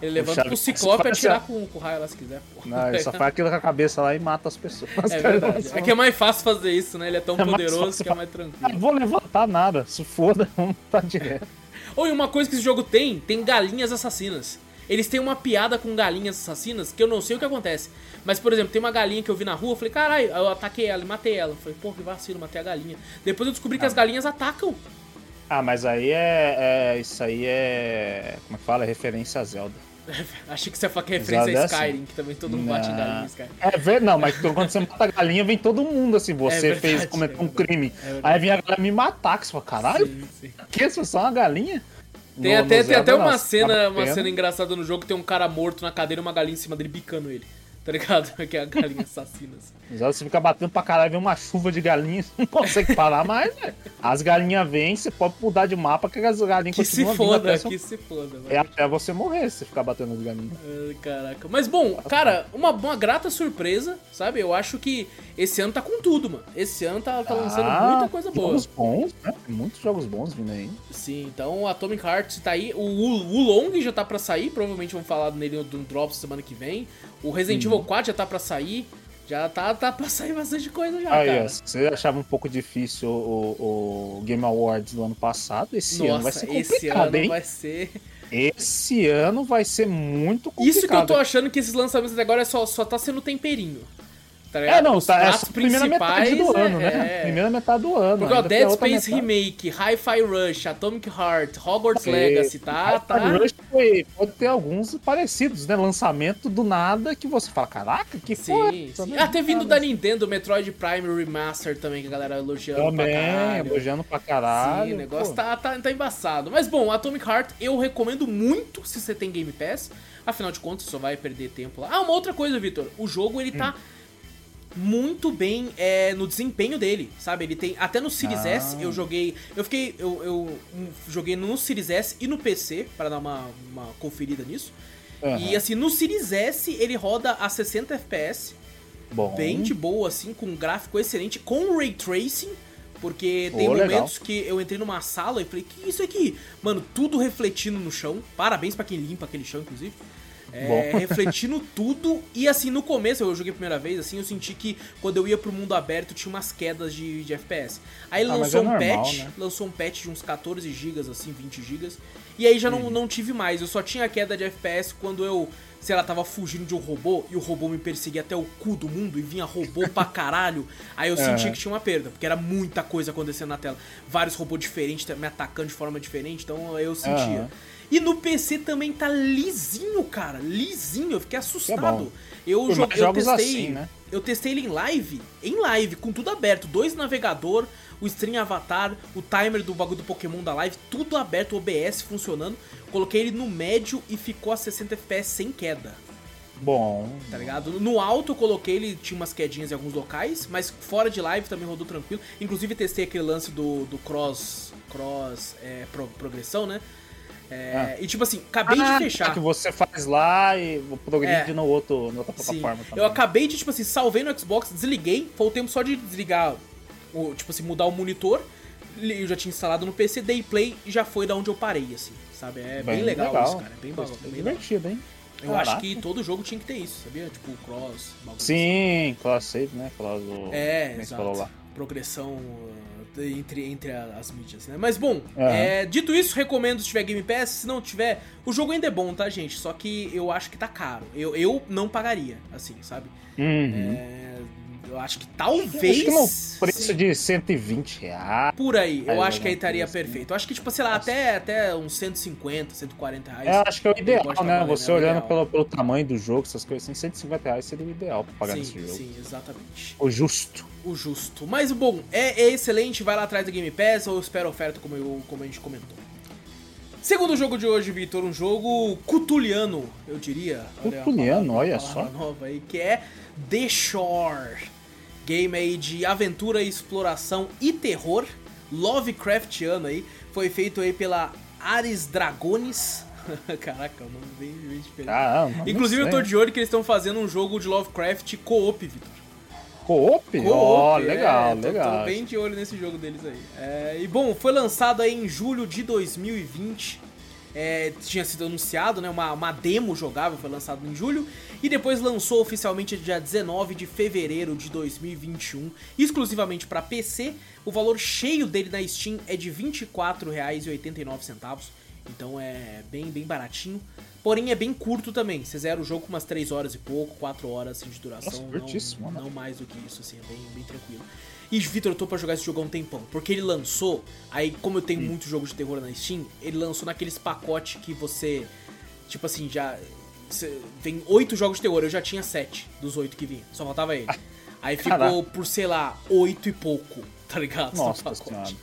ele levanta pro Ciclope faz atirar essa- com, com o raio lá se quiser. Pô. Não, ele só faz aquilo com a cabeça lá e mata as pessoas. É verdade. É que é mais fácil fazer isso, né? Ele é tão É poderoso que é mais Não tranquilo. vou levantar nada, se foda, vamos tá direto. Ou e uma coisa que esse jogo tem, tem galinhas assassinas. Eles têm uma piada com galinhas assassinas que eu não sei o que acontece. Mas, por exemplo, tem uma galinha que eu vi na rua, eu falei, caralho, eu ataquei ela e matei ela. Eu falei, pô, que vacilo, matei a galinha. Depois eu descobri que as galinhas atacam. Ah, mas aí é, é- Isso aí é. Como é que fala? É referência a Zelda. Achei que você ia falar que é referência Zelda é a assim. Skyrim, que também todo mundo bate em Não. galinha, Skyrim. É ver, não, mas quando você mata a galinha, vem todo mundo assim. Você É verdade, fez cometer é um verdade. crime. É verdade. aí vem a galera me matar, que você fala, caralho, Sim, sim. que isso? Só uma galinha? Tem No- até, no tem até uma cena, uma cena engraçada no jogo que tem um cara morto na cadeira e uma galinha em cima dele bicando ele. tá ligado? Que é a galinha assassina. Assim. Exato, você fica batendo pra caralho, vem uma chuva de galinhas, não consegue parar mais, velho. As galinhas vêm, você pode mudar de mapa que as galinhas que continuam se foda, Que se foda, É até você morrer se ficar batendo as galinhas. Ai, caraca. Mas bom, cara, uma, uma grata surpresa, sabe? Eu acho que esse ano tá com tudo, mano. Esse ano tá, tá lançando ah, muita coisa boa. Jogos bons, né? Muitos jogos bons vindo aí. Sim, então Atomic Heart tá aí. O, o, Long já tá pra sair, provavelmente vamos falar nele no, Drops semana que vem. O Resident uhum. Evil 4 já tá pra sair. Já tá, tá pra sair bastante coisa já, ah, cara. Yes. Você achava um pouco difícil o, o, Game Awards do ano passado? Esse Nossa, ano vai ser complicado, esse ano hein? vai ser... Esse ano vai ser muito complicado. Isso que eu tô achando que esses lançamentos agora é só, só tá sendo temperinho. Tá é, não, Os tá, essa primeira metade do ano, né? é, né? Primeira metade do ano. Porque, ó, Dead Space Remake, Hi-Fi Rush, Atomic Heart, Hogwarts é, Legacy, tá? tá... Rush foi, pode ter alguns parecidos, né? Lançamento do nada que você fala, caraca, que sim, foi? Sim. Até vindo da Nintendo, Metroid Prime Remaster também, que a galera elogiando também, pra caralho. elogiando pra caralho. Sim, o negócio tá, tá, tá embaçado. Mas, bom, Atomic Heart eu recomendo muito se você tem Game Pass. Afinal de contas, só vai perder tempo lá. Ah, uma outra coisa, Vitor. O jogo, ele tá hum. tá muito bem é, no desempenho dele, sabe? Ele tem. Até no Series ah. S eu joguei. Eu fiquei. Eu, eu, joguei no Series S e no PC, para dar uma, uma conferida nisso. Uhum. E assim, no Series S ele roda a 60 FPS. Bom. Bem de boa, assim, com um gráfico excelente, com ray tracing. Porque tem oh, momentos legal. que eu entrei numa sala e falei, que isso aqui? Mano, tudo refletindo no chão. Parabéns para quem limpa aquele chão, inclusive. É, refletindo tudo. E assim, no começo, eu joguei a primeira vez, assim, eu senti que quando eu ia pro mundo aberto tinha umas quedas de, de FPS. Aí ah, lançou é um normal, patch, né? lançou um patch de uns 14 GB, assim, 20 GB. E aí já não, uhum. não tive mais. Eu só tinha queda de FPS quando eu, sei lá, tava fugindo de um robô e o robô me perseguia até o cu do mundo e vinha robô pra caralho. Aí eu senti que tinha uma perda, porque era muita coisa acontecendo na tela. Vários robôs diferentes me atacando de forma diferente, então eu sentia. Uhum. E no PC também tá lisinho, cara. Lisinho. Eu fiquei assustado. É eu, joguei, eu testei. Assim, né? Eu testei ele em live. Em live, com tudo aberto. Dois navegador, o stream avatar, o timer do bagulho do Pokémon da live, tudo aberto, o OBS funcionando. Coloquei ele no médio e ficou a 60 FPS sem queda. Bom. Tá ligado? No alto eu coloquei ele, tinha umas quedinhas em alguns locais, mas fora de live também rodou tranquilo. Inclusive testei aquele lance do, do cross. cross é, pro, progressão, né? É, ah. E tipo assim, acabei ah, de fechar. que você faz lá e progride é. no outro, na outra plataforma Sim. também. Eu acabei de, tipo assim, salvei no Xbox, desliguei, foi o tempo só de desligar, o, tipo assim, mudar o monitor. Eu já tinha instalado no PC, dei play e já foi da onde eu parei, assim, sabe? É bem, bem legal, legal, isso, cara. É bem, bem, bem divertido, hein? Eu Caraca. acho que todo jogo tinha que ter isso, sabia? Tipo, cross, Sim, assim. cross save, né? Cross, é, exato. Progressão entre, entre as mídias, né? Mas bom, uhum. é, dito isso, recomendo se tiver Game Pass. Se não tiver, o jogo ainda é bom, tá, gente? Só que eu acho que tá caro. Eu, eu não pagaria, assim, sabe? Uhum. É, eu acho que talvez. Acho que preço sim. de 120 reais. Por aí, eu acho que aí estaria assim. perfeito. Eu acho que, tipo, sei lá, até, até uns 150, 140 reais. É, acho que é o ideal, né? Você né? olhando ideal. Pelo, pelo tamanho do jogo, essas coisas assim, 150 reais seria o ideal pra pagar sim, nesse jogo. Sim, exatamente. O justo. O justo. Mas, bom, é, é excelente, vai lá atrás da Game Pass ou espera oferta, como, eu, como a gente comentou. Segundo jogo de hoje, Vitor, um jogo cutuliano, eu diria. Cutuliano, olha, olha só. nova aí, que é The Shore. Game aí de aventura, exploração e terror, Lovecraftiano aí, foi feito aí pela Ares Dragones. Caraca, o nome bem, bem diferente. Ah, Inclusive eu tô de olho que eles estão fazendo um jogo de Lovecraft co-op, Vitor. Co-op? Ó, oh, legal, é, legal. Tô, tô, bem de olho nesse jogo deles aí. É, e bom, foi lançado aí em julho de 2020 é, tinha sido anunciado, né, uma, uma demo jogável, foi lançado em julho, e depois lançou oficialmente dia 19 de fevereiro de 2021, exclusivamente para PC. O valor cheio dele na Steam é de R$ 24,89, então é bem, bem baratinho. Porém é bem curto também, você zera o jogo com umas 3 horas e pouco, 4 horas assim, de duração, Nossa, não, não mais do que isso, assim, é bem, bem tranquilo. E, Vitor, eu tô pra jogar esse jogo há um tempão. Porque ele lançou, aí como eu tenho muitos jogos de terror na Steam, ele lançou naqueles pacotes que você. Tipo assim, já. Vem oito jogos de terror, eu já tinha sete dos oito que vinha. Só faltava ele. Aí ficou Caraca. por, sei lá, oito e pouco, tá ligado? Nossa no pacote.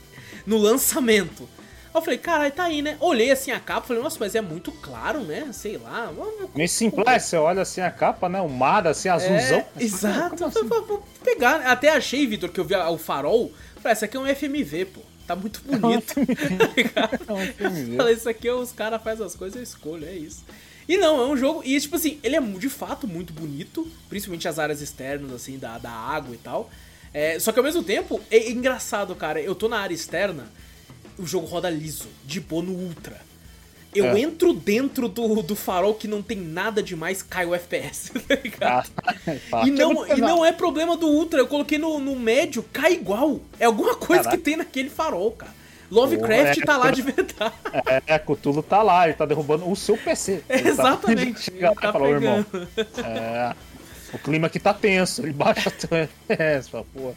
No lançamento. Eu falei, caralho, tá aí, né? Olhei assim a capa, falei, nossa, mas é muito claro, né? Sei lá. Meio simples, você olha assim a capa, né? O mar, assim, azulzão. É, exato. Assim? Vou pegar. Até achei, Vitor, que eu vi o farol. Falei, esse aqui é um FMV, pô. Tá muito bonito. É um FMV. Falei, isso aqui os caras fazem as coisas, eu escolho, é isso. E não, é um jogo. E tipo assim, ele é de fato muito bonito. Principalmente as áreas externas, assim, da, da água e tal. É, só que ao mesmo tempo, é engraçado, cara. Eu tô na área externa o jogo roda liso, de boa no Ultra. Eu é. entro dentro do, do farol que não tem nada demais, cai o FPS, tá ligado? Ah, e, não, e não é problema do Ultra, eu coloquei no, no médio, cai igual. É alguma coisa Caraca. que tem naquele farol, cara. Lovecraft é, tá lá de verdade. É, é, Cthulhu tá lá, ele tá derrubando o seu PC. É, exatamente. Ele tá, falou, irmão. É, o clima aqui tá tenso, ele baixa o FPS, porra.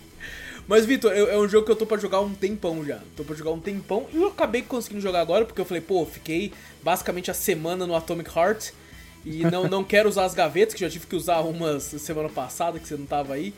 Mas, Vitor, é, um jogo que eu tô pra jogar um tempão já. Tô pra jogar um tempão. E eu acabei conseguindo jogar agora, porque eu falei, pô, fiquei basicamente a semana no Atomic Heart. E não, não quero usar as gavetas, que já tive que usar umas semana passada, que você não tava aí.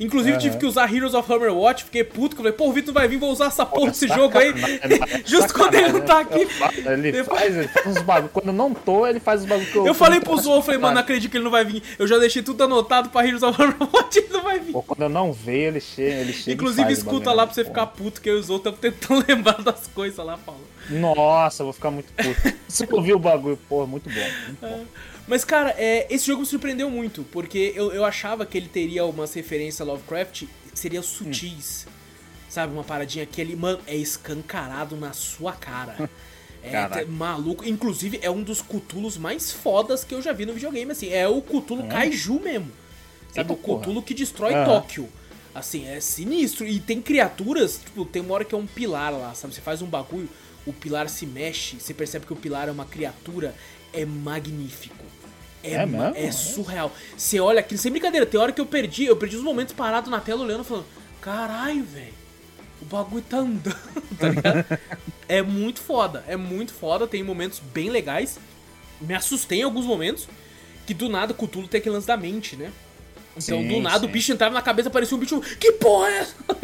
Inclusive uhum. tive que usar Heroes of Hammer Watch, fiquei puto, falei, pô, o Vitor vai vir, vou usar essa porra desse jogo aí. Justo quando ele não tá aqui. Ele faz, ele faz uns bagulho. Quando eu não tô, ele faz os bagulho que eu. Eu falei pro Zou, eu falei, mano, não acredito que ele não vai vir. Eu já deixei tudo anotado pra Heroes of Hammer Watch, ele não vai vir. Pô, quando eu não vejo, ele chega, ele chega. Inclusive, escuta lá pra você ficar puto, que eu e o Zou estamos tentando lembrar das coisas lá, Paulo. Nossa, eu vou ficar muito puto. Você ouviu o bagulho, porra, muito bom. Muito bom. É. Mas, cara, é, esse jogo me surpreendeu muito, porque eu, eu achava que ele teria umas referências a Lovecraft seriam sutis. Hum. Sabe, uma paradinha que ele, mano, é escancarado na sua cara. É maluco. Inclusive, é um dos Cutulos mais fodas que eu já vi no videogame, assim. É o Cutulo é. Kaiju mesmo. Sabe, Eita, o Cutulo que destrói. Tóquio. Assim, é sinistro. E tem criaturas, tipo, tem uma hora que é um pilar lá, sabe? Você faz um bagulho, o pilar se mexe, você percebe que o pilar é uma criatura. É magnífico. É, é, mesmo? é surreal. Você olha aquilo, sem brincadeira, tem hora que eu perdi, eu perdi os momentos parados na tela olhando falando, caralho, velho, o bagulho tá andando, tá ligado? é muito foda, é muito foda, tem momentos bem legais. Me assustei em alguns momentos, que do nada o Cthulhu tem aquele lance da mente, né? Então, sim, do nada, sim. o bicho entrava na cabeça, parecia um bicho. Que porra é essa?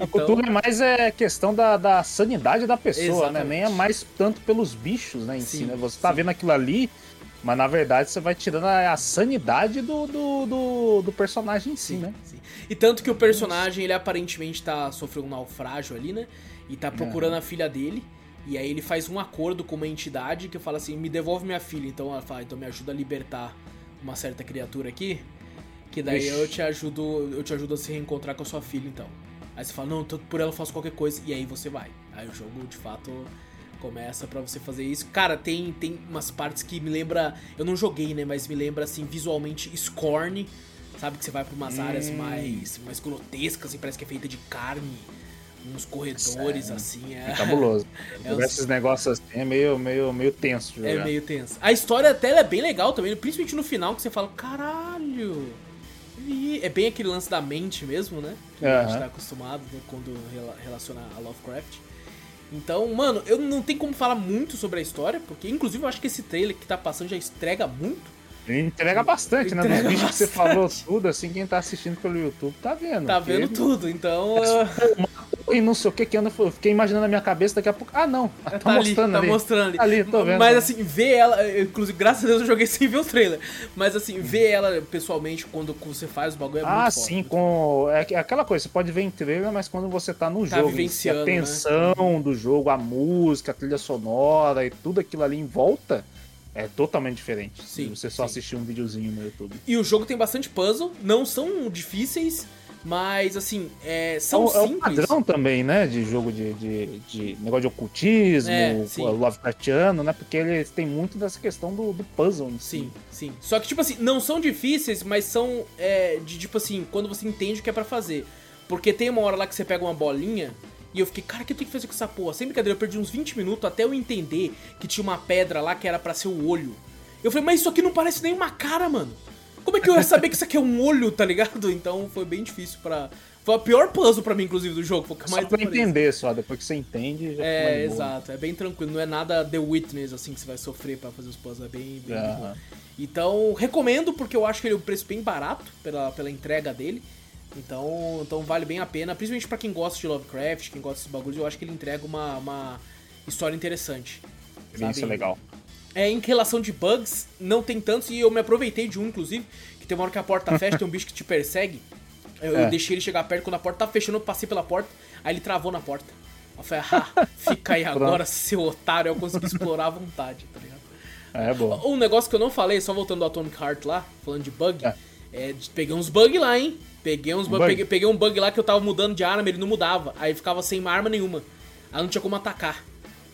então... O Cthulhu é mais é questão da, da sanidade da pessoa, Exatamente. né? Nem é mais tanto pelos bichos, né, em sim, si, né? Você tá vendo aquilo ali, mas na verdade você vai tirando a, sanidade do, do, do, do, personagem em si, sim, né? Sim. E tanto que o personagem, ele aparentemente tá sofrendo um naufrágio ali, né? E tá procurando a filha dele. E aí ele faz um acordo com uma entidade que fala assim, me devolve minha filha. Então ela fala, então me ajuda a libertar uma certa criatura aqui. Que daí eu te ajudo. Eu te ajudo a se reencontrar com a sua filha, então. Aí você fala, não, tanto por ela eu faço qualquer coisa. E aí você vai. Aí o jogo, de fato, começa para você fazer isso. Cara, tem, tem umas partes que me lembra. Eu não joguei, né? Mas me lembra assim, visualmente Scorn. Sabe que você vai pra umas hum. áreas mais, mais grotescas, assim, parece que é feita de carne. Uns corredores, é, assim. É, é cabuloso. É Esses negócios assim é meio, meio, meio tenso. É meio tenso. A história até é bem legal também, principalmente no final, que você fala, caralho. E é bem aquele lance da mente mesmo, né? Que a gente tá acostumado né, quando relaciona a Lovecraft. Então, mano, eu não tenho como falar muito sobre a história, porque inclusive eu acho que esse trailer que tá passando já entrega muito. Entrega bastante, entrega né? Dos vídeos que você falou tudo, assim, quem tá assistindo pelo YouTube tá vendo. Tá vendo tudo, então. E não sei o que que anda. Eu fiquei imaginando na minha cabeça daqui a pouco. Ah, não. Tá, tá mostrando ali. Tá mostrando ali. Tá ali, tô vendo. Mas assim, ver ela. Inclusive, graças a Deus eu joguei sem ver o trailer. Mas assim, ver ela pessoalmente quando você faz o bagulho é ah, muito Ah, sim, com. É aquela coisa, você pode ver em trailer, mas quando você tá no tá jogo, a né? tensão né? do jogo, a música, a trilha sonora e tudo aquilo ali em volta é totalmente diferente. Sim. Você só sim. assistir um videozinho no YouTube. E o jogo tem bastante puzzle, não são difíceis. Mas, assim, é, são é, simples. É um padrão também, né? De jogo de, de, de negócio de ocultismo, é, Lovecraftiano, né? Porque eles têm muito dessa questão do, do puzzle em si. Sim, sim. Só que, tipo assim, não são difíceis, mas são é, de, tipo assim, quando você entende o que é para fazer. Porque tem uma hora lá que você pega uma bolinha e eu fiquei, cara, o que eu tenho que fazer com essa porra? Sem brincadeira, eu perdi uns 20 minutos até eu entender que tinha uma pedra lá que era para ser o olho. Eu falei, mas isso aqui não parece nem uma cara, mano. Como é que eu ia saber que isso aqui é um olho, tá ligado? Então foi bem difícil para Foi a pior puzzle pra mim, inclusive, do jogo. Foi mais só pra entender só, depois que você entende, já É, exato. É bem tranquilo. Não é nada The Witness, assim, que você vai sofrer para fazer os puzzles. É bem, bem. Então, recomendo, porque eu acho que ele é um preço bem barato pela, pela entrega dele. Então, então vale bem a pena, principalmente para quem gosta de Lovecraft, quem gosta desses bagulhos, eu acho que ele entrega uma, uma história interessante. Isso é legal. É, em relação de bugs, não tem tantos, e eu me aproveitei de um, inclusive, que tem uma hora que a porta fecha, tem um bicho que te persegue. Eu, é. eu, deixei ele chegar perto, quando a porta tá fechando, eu passei pela porta, aí ele travou na porta. Eu falei, ah, fica aí agora, seu otário, eu consegui explorar à vontade, tá ligado? É, bom. Um negócio que eu não falei, só voltando do Atomic Heart lá, falando de bug, é. É peguei uns bugs lá, hein? Peguei uns um bug, peguei, peguei um bug lá que eu tava mudando de arma, ele não mudava, aí ficava sem arma nenhuma. Aí não tinha como atacar.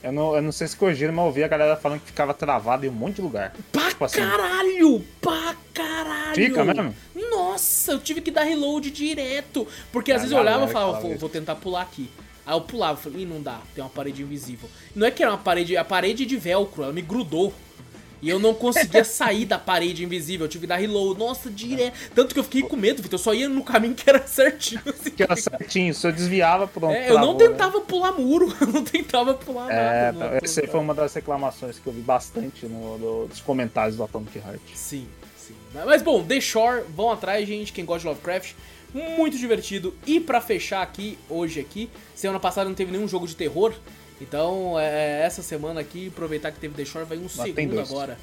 Eu não, eu não sei se corrigiram, mas eu ouvi a galera falando que ficava travado em um monte de lugar. Pra tipo assim. caralho! Pra caralho! Fica mesmo? Nossa, eu tive que dar reload direto. Porque às vezes eu olhava e falava, vou, vou tentar pular aqui. Aí eu pulava, falei, ih, não dá, tem uma parede invisível. Não é que era uma parede, a parede de velcro, ela me grudou. E eu não conseguia sair da parede invisível, eu tive que dar reload. Nossa, direto. Tanto que eu fiquei com medo, Vitor. Eu só ia no caminho que era certinho. Assim. Que era certinho, se eu desviava, pronto. É, eu não né? tentava né? pular muro, eu não tentava pular é, nada. É, essa foi uma das reclamações que eu vi bastante no, no, nos comentários do Atomic Heart. Sim, sim. Mas bom, The Shore, vão atrás, gente, quem gosta de Lovecraft. Muito divertido. E para fechar aqui, hoje aqui, semana passada não teve nenhum jogo de terror. Então, é, essa semana aqui, aproveitar que teve The Shore, vai um segundo agora.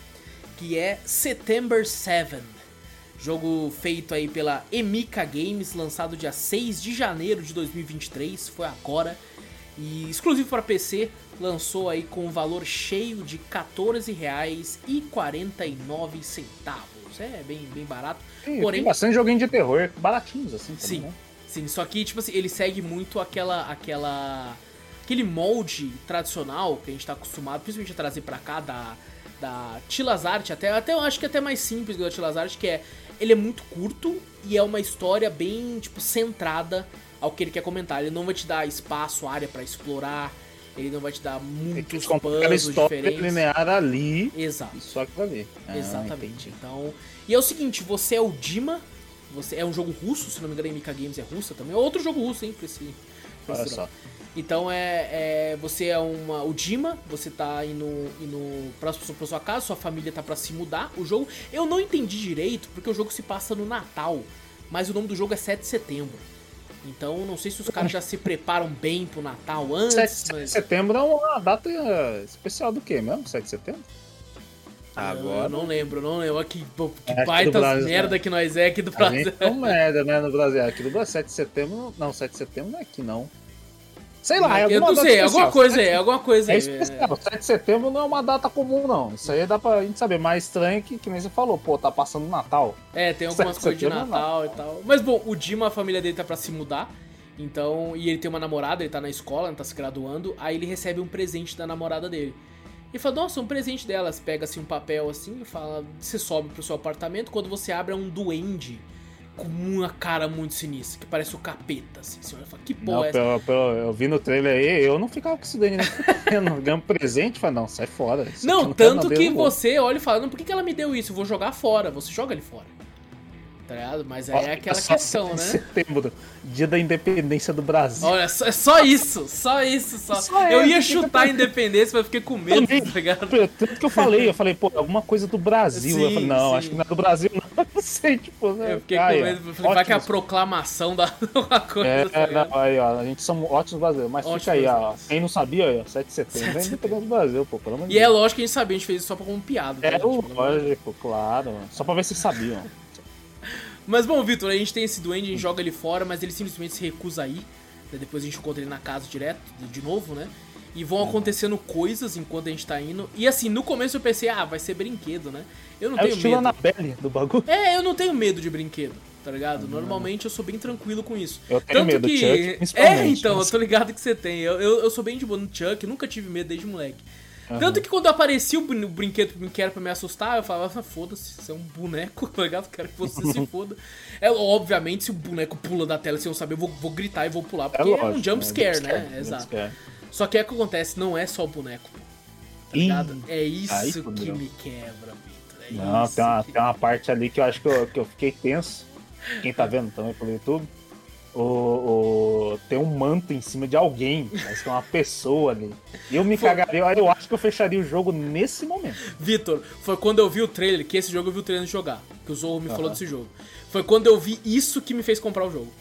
Que é September 7. Jogo feito aí pela Emika Games, lançado dia 6 de janeiro de 2023, foi agora. E exclusivo para PC, lançou aí com valor cheio de R$14,49. É bem, bem barato. Sim, Porém, tem bastante joguinho de terror, baratinhos assim. Sim, também, né? sim. Só que, tipo assim, ele segue muito aquela, aquela aquele molde tradicional que a gente tá acostumado, principalmente a trazer para cá da da Tilazart, até até eu acho que é até mais simples do da Tilazart, que é ele é muito curto e é uma história bem tipo centrada ao que ele quer comentar. Ele não vai te dar espaço, área para explorar, ele não vai te dar muitos puzzles diferentes. linear ali. Exato. Só que ali. Ah, Exatamente. Então, e é o seguinte, você é o Dima, você é um jogo russo, se não me engano, a Mika Games é russa também. É outro jogo russo, hein, pra esse, pra Olha só. Então é, é, você é uma o Dima, você tá indo, indo pra, pra sua casa, sua família tá para se mudar. O jogo eu não entendi direito porque o jogo se passa no Natal, mas o nome do jogo é 7 de setembro. Então não sei se os caras já se preparam bem pro Natal antes. 7 mas... de setembro é uma data especial do que mesmo? 7 de setembro? Agora. Eu não lembro, não lembro. Que, que é baita merda né? que nós é aqui do Brasil. É merda, né, no Brasil. Aqui do Brasil, 7 de setembro. Não, 7 de setembro não é aqui, não. Sei lá, é Eu não sei, alguma coisa aí, alguma coisa. É especial. 7 de setembro não é uma data comum, não. Isso aí dá pra gente saber. Mais estranho que, que nem você falou, pô, tá passando Natal. É, tem algumas coisas de é Natal e tal. Mas bom, o Dima, a família dele tá pra se mudar. Então, e ele tem uma namorada, ele tá na escola, tá se graduando. Aí ele recebe um presente da namorada dele. E fala, nossa, um presente delas. Pega assim um papel assim e fala: você sobe pro seu apartamento. Quando você abre, é um duende com uma cara muito sinistra, que parece o capeta, assim. Você olha e fala, que porra não, é essa? Pelo, eu vi no trailer aí, eu não ficava com isso daí, né? Ganhando presente, fala, não, sai fora. Não, não tanto que você olha e fala, não, por que, que ela me deu isso? Eu vou jogar fora. Você joga ele fora tá ligado? Mas aí é aquela questão, né? Setembro, dia da independência do Brasil. Olha, é só isso, só isso, só. só eu ia chutar a independência, mas fiquei com medo, tá ligado? Tanto que eu falei, eu falei, pô, alguma coisa do Brasil. Sim, eu falei, não, sim. acho que não é do Brasil, não. Não sei, tipo, né? Eu fiquei com medo, falei, vai que é a proclamação da uma coisa. É, tá não, aí, ó, a gente somos ótimos brasileiros. Mas ótimos fica aí, ó. Quem não sabia, ó, 7 de setembro é independência do Brasil, pô, pelo de Deus. E é lógico que a gente sabia, a gente fez isso só pra como piada. É, lógico, claro. Só pra ver se sabiam. Mas bom, Vitor, a gente tem esse duende, a gente joga ele fora, mas ele simplesmente se recusa a ir. Depois a gente encontra ele na casa direto, de novo, né? E vão acontecendo coisas enquanto a gente tá indo. E assim, no começo eu pensei, ah, vai ser brinquedo, né? Eu não é tenho medo. na pele do bagulho. É, eu não tenho medo de brinquedo, tá ligado? Normalmente eu sou bem tranquilo com isso. Eu tenho Tanto medo que... Chuck, É, então, mas... eu tô ligado que você tem. Eu, eu, eu, sou bem de boa no Chuck, nunca tive medo desde moleque. Uhum. Tanto que quando aparecia o brinquedo que era pra me assustar, eu falava, ah, foda-se, você é um boneco, tá ligado? Quero que você se foda. É, obviamente, se o boneco pula da tela sem eu saber, eu vou, vou gritar e vou pular, porque é, lógico, é um jump scare, é né? Scare, Exato. Scare. Só que é o que acontece, não é só o boneco, tá ligado? É isso que me quebra, Victor. É não, tem uma, que... tem uma parte ali que eu acho que eu, que eu fiquei tenso. Quem tá vendo também pelo YouTube o, o, tem um manto em cima de alguém, mas que é uma pessoa ali. Eu me foi... cagaria, eu acho que eu fecharia o jogo nesse momento. Vitor, foi quando eu vi o trailer, que esse jogo eu vi o trailer jogar, que o Zorro me uhum. falou desse jogo. Foi quando eu vi isso que me fez comprar o jogo.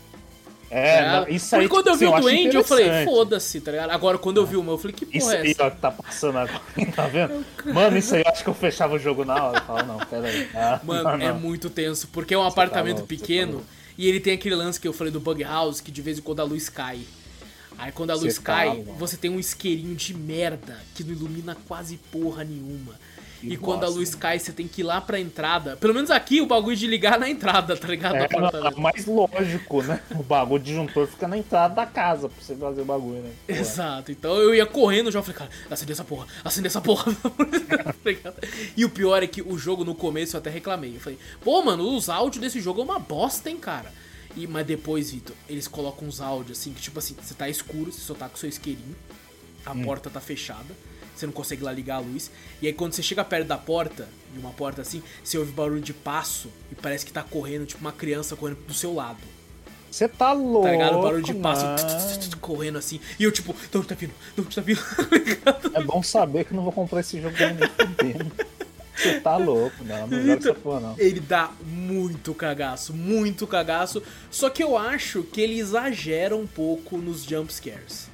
É, Tá não, isso aí. Quando eu tipo vi assim, o acho Duende, eu falei, foda-se, tá ligado? Agora quando eu vi o meu, eu falei, que Isso porra é aí, essa? ó, que tá passando agora, tá vendo? Mano, isso aí eu acho que eu fechava o jogo na hora. Eu falo, não, pera aí. Ah, Mano, não, é não. muito tenso, porque é um apartamento louco, você tá pequeno louco. E ele tem aquele lance que eu falei do bug house, que de vez em quando a luz cai. Aí quando a luz Você cai, tá louco. você tem um isqueirinho de merda que não ilumina quase porra nenhuma. E quando a luz cai, você tem que ir lá pra entrada. Pelo menos aqui o bagulho de ligar na entrada, tá ligado? Do É, não, mais lógico, né? O bagulho de disjuntor fica na entrada da casa pra você fazer o bagulho, né? Pô, Exato, então eu ia correndo já, eu falei, cara, acende essa porra, acende essa porra. Tá ligado? e o pior é que o jogo no começo eu até reclamei. Eu falei, pô, mano, os áudios desse jogo é uma bosta, hein, cara. E, mas depois, Vitor, eles colocam uns áudios assim, que tipo assim, você tá escuro, você só tá com seu isqueirinho, a porta tá fechada, você não consegue lá ligar a luz. E aí quando você chega perto da porta, de uma porta assim, você ouve barulho de passo e parece que tá correndo, tipo uma criança correndo do seu lado. Você tá louco. Tá ligado? Barulho de passo correndo assim. E eu, tipo, onde tá vindo? Onde tá vindo? É bom saber que eu não vou comprar esse jogo nem. Você tá louco, não. Não essa porra, não. Ele dá muito cagaço, muito cagaço. Só que eu acho que ele exagera um pouco nos jump scares.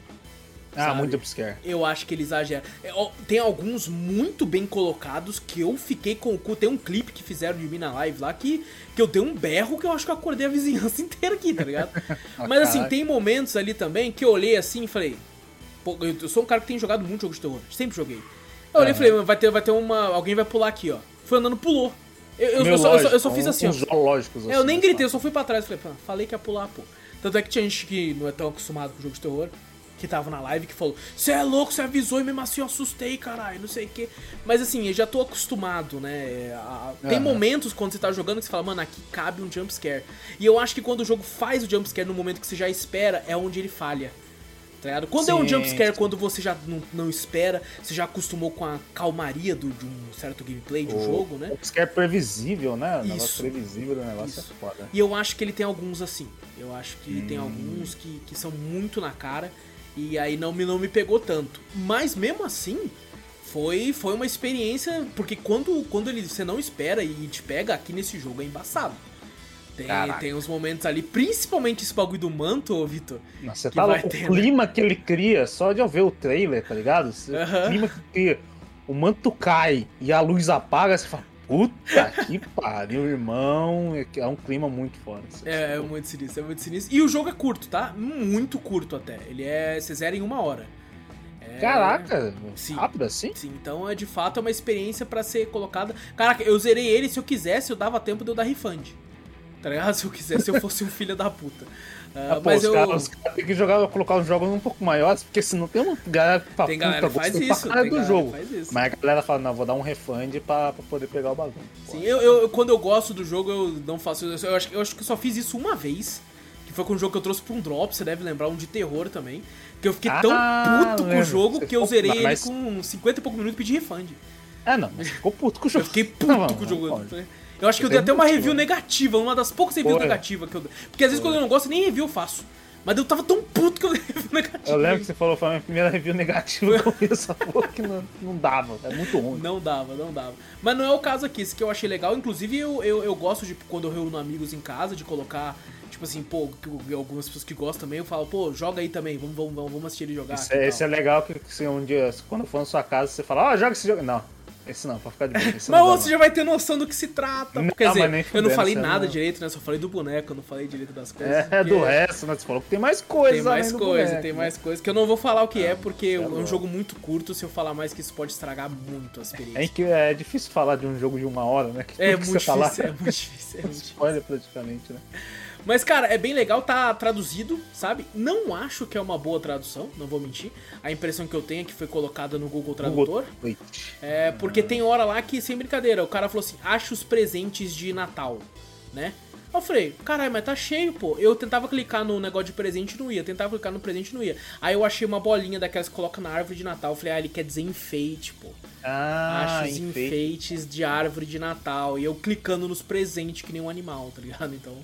Ah, sabe? muito upscare. Eu acho que ele exagera. É, Tem alguns muito bem colocados que eu fiquei com o cu. Tem um clipe que fizeram de mim na live lá que, que eu dei um berro que eu acho que eu acordei a vizinhança inteira aqui, tá ligado? Mas assim, tem momentos ali também que eu olhei assim e falei. Pô, eu eu sou um cara que tem jogado muito jogo de terror. Sempre joguei. Eu olhei e falei, vai ter, vai ter uma. Alguém vai pular aqui, ó. Foi andando, pulou. Eu, eu- eu só, eu só- eu fiz assim, ó. uns É, eu assim, nem sabe? gritei, eu só fui pra trás e falei, falei que ia pular, pô. Tanto é que tinha gente que não é tão acostumado com jogo de terror, que tava na live, que falou, você é louco, você avisou e mesmo assim eu assustei, caralho, não sei o quê. Mas assim, eu já tô acostumado, né? a- Tem Aham. momentos quando você tá jogando que você fala, mano, aqui cabe um jumpscare. E eu acho que quando o jogo faz o jumpscare no momento que você já espera, é onde ele falha. Tá ligado? Quando é um Sim, jumpscare, sim. quando você já não, não espera, você já acostumou com a calmaria do, de um certo gameplay de um O- jogo, né? O upscare previsível, né? O Isso. negócio previsível do negócio Isso. é foda. E eu acho que ele tem alguns assim. Eu acho que Hum. tem alguns que, que são muito na cara. E aí não me, não me pegou tanto. Mas mesmo assim, foi, foi uma experiência. Porque quando, quando ele, você não espera e te pega, aqui nesse jogo é embaçado. Tem, Caraca. tem uns momentos ali, principalmente esse bagulho do manto, ô, Vitor. Você tá louco. ter, O clima que ele cria, só de eu ver o trailer, tá ligado? Você- Aham. O clima que cria. O manto cai e a luz apaga, você fala, puta que pariu, irmão. É É um clima muito foda. É, é muito sinistro, é muito sinistro. E o jogo é curto, tá? Muito curto até. Ele é. Você zera em uma hora. É- Caraca, Sim. rápido assim? Sim, então é de fato é uma experiência pra ser colocada. Caraca, eu zerei ele, se eu quisesse, eu dava tempo de eu dar refund. Tá ligado? Se eu quisesse, se eu fosse um filho da puta. Ah, Ah, pô, mas os eu. caras cara têm que jogar, colocar os jogos um pouco maiores, porque senão tem uma galera que fala, Tem galera faz pra isso, tem do jogo. que faz isso. Mas a galera fala, não, vou dar um refund pra, pra poder pegar o bagulho. Sim, eu, eu- quando eu gosto do jogo, eu não faço isso. Eu acho, eu acho que eu só fiz isso uma vez. Que foi com um jogo que eu trouxe pra um drop, você deve lembrar, um de terror também. Que eu fiquei tão Ah, puto com o jogo que eu zerei mas- ele com 50 e pouco minutos e pedi refund. É, não, mas ficou puto com o Eu jogo. fiquei puto Não, com o não jogo. Eu acho que eu dei até uma motivo, review negativa, uma das poucas reviews Foi. negativas que eu dei. Porque às vezes quando eu não gosto, nem review eu faço. Mas eu tava tão puto que eu dei review negativa. Eu lembro que você falou, foi a minha primeira review negativa que eu vi essa porra que não, não dava, é muito ruim. Não dava, não dava. Mas não é o caso aqui, esse que eu achei legal. Inclusive, eu, eu, eu gosto de, quando eu reúno amigos em casa, de colocar, tipo assim, pô, algumas pessoas que gostam também, eu falo, pô, joga aí também, vamos, vamos, vamos, assistir ele jogar. Esse, e é, é legal que, que um dia, quando for na sua casa, você fala, ó, joga esse jogo. Não, esse não, pra ficar de boa. Mas você já vai ter noção do que se trata. Não, Quer mas dizer, eu não falei nada não- direito, né? Só falei do boneco, eu não falei direito das coisas. É, porque- do resto, né? Você falou que tem mais coisa Tem mais coisa, boneco, tem né? mais coisa. Que eu não vou falar o que é, porque é um louco. jogo muito curto. Se eu falar mais que isso pode estragar muito a experiência. É, que é difícil falar de um jogo de uma hora, né? Que É muito você falar difícil, é muito difícil, é muito difícil. spoiler praticamente, né? Mas, cara, é bem legal, tá traduzido, sabe? Não acho que é uma boa tradução, não vou mentir. A impressão que eu tenho é que foi colocada no Google Tradutor. Wait. É, porque tem hora lá que, sem brincadeira, o cara falou assim: acha os presentes de Natal, né? Eu falei, caralho, mas tá cheio, pô. Eu tentava clicar no negócio de presente e não ia. Tentava clicar no presente e não ia. Aí eu achei uma bolinha daquelas que coloca na árvore de Natal. Eu falei, ah, ele quer dizer enfeite, pô. Ah, Acho os enfeite. enfeites de árvore de Natal. E eu clicando nos presentes que nem um animal, tá ligado? Então,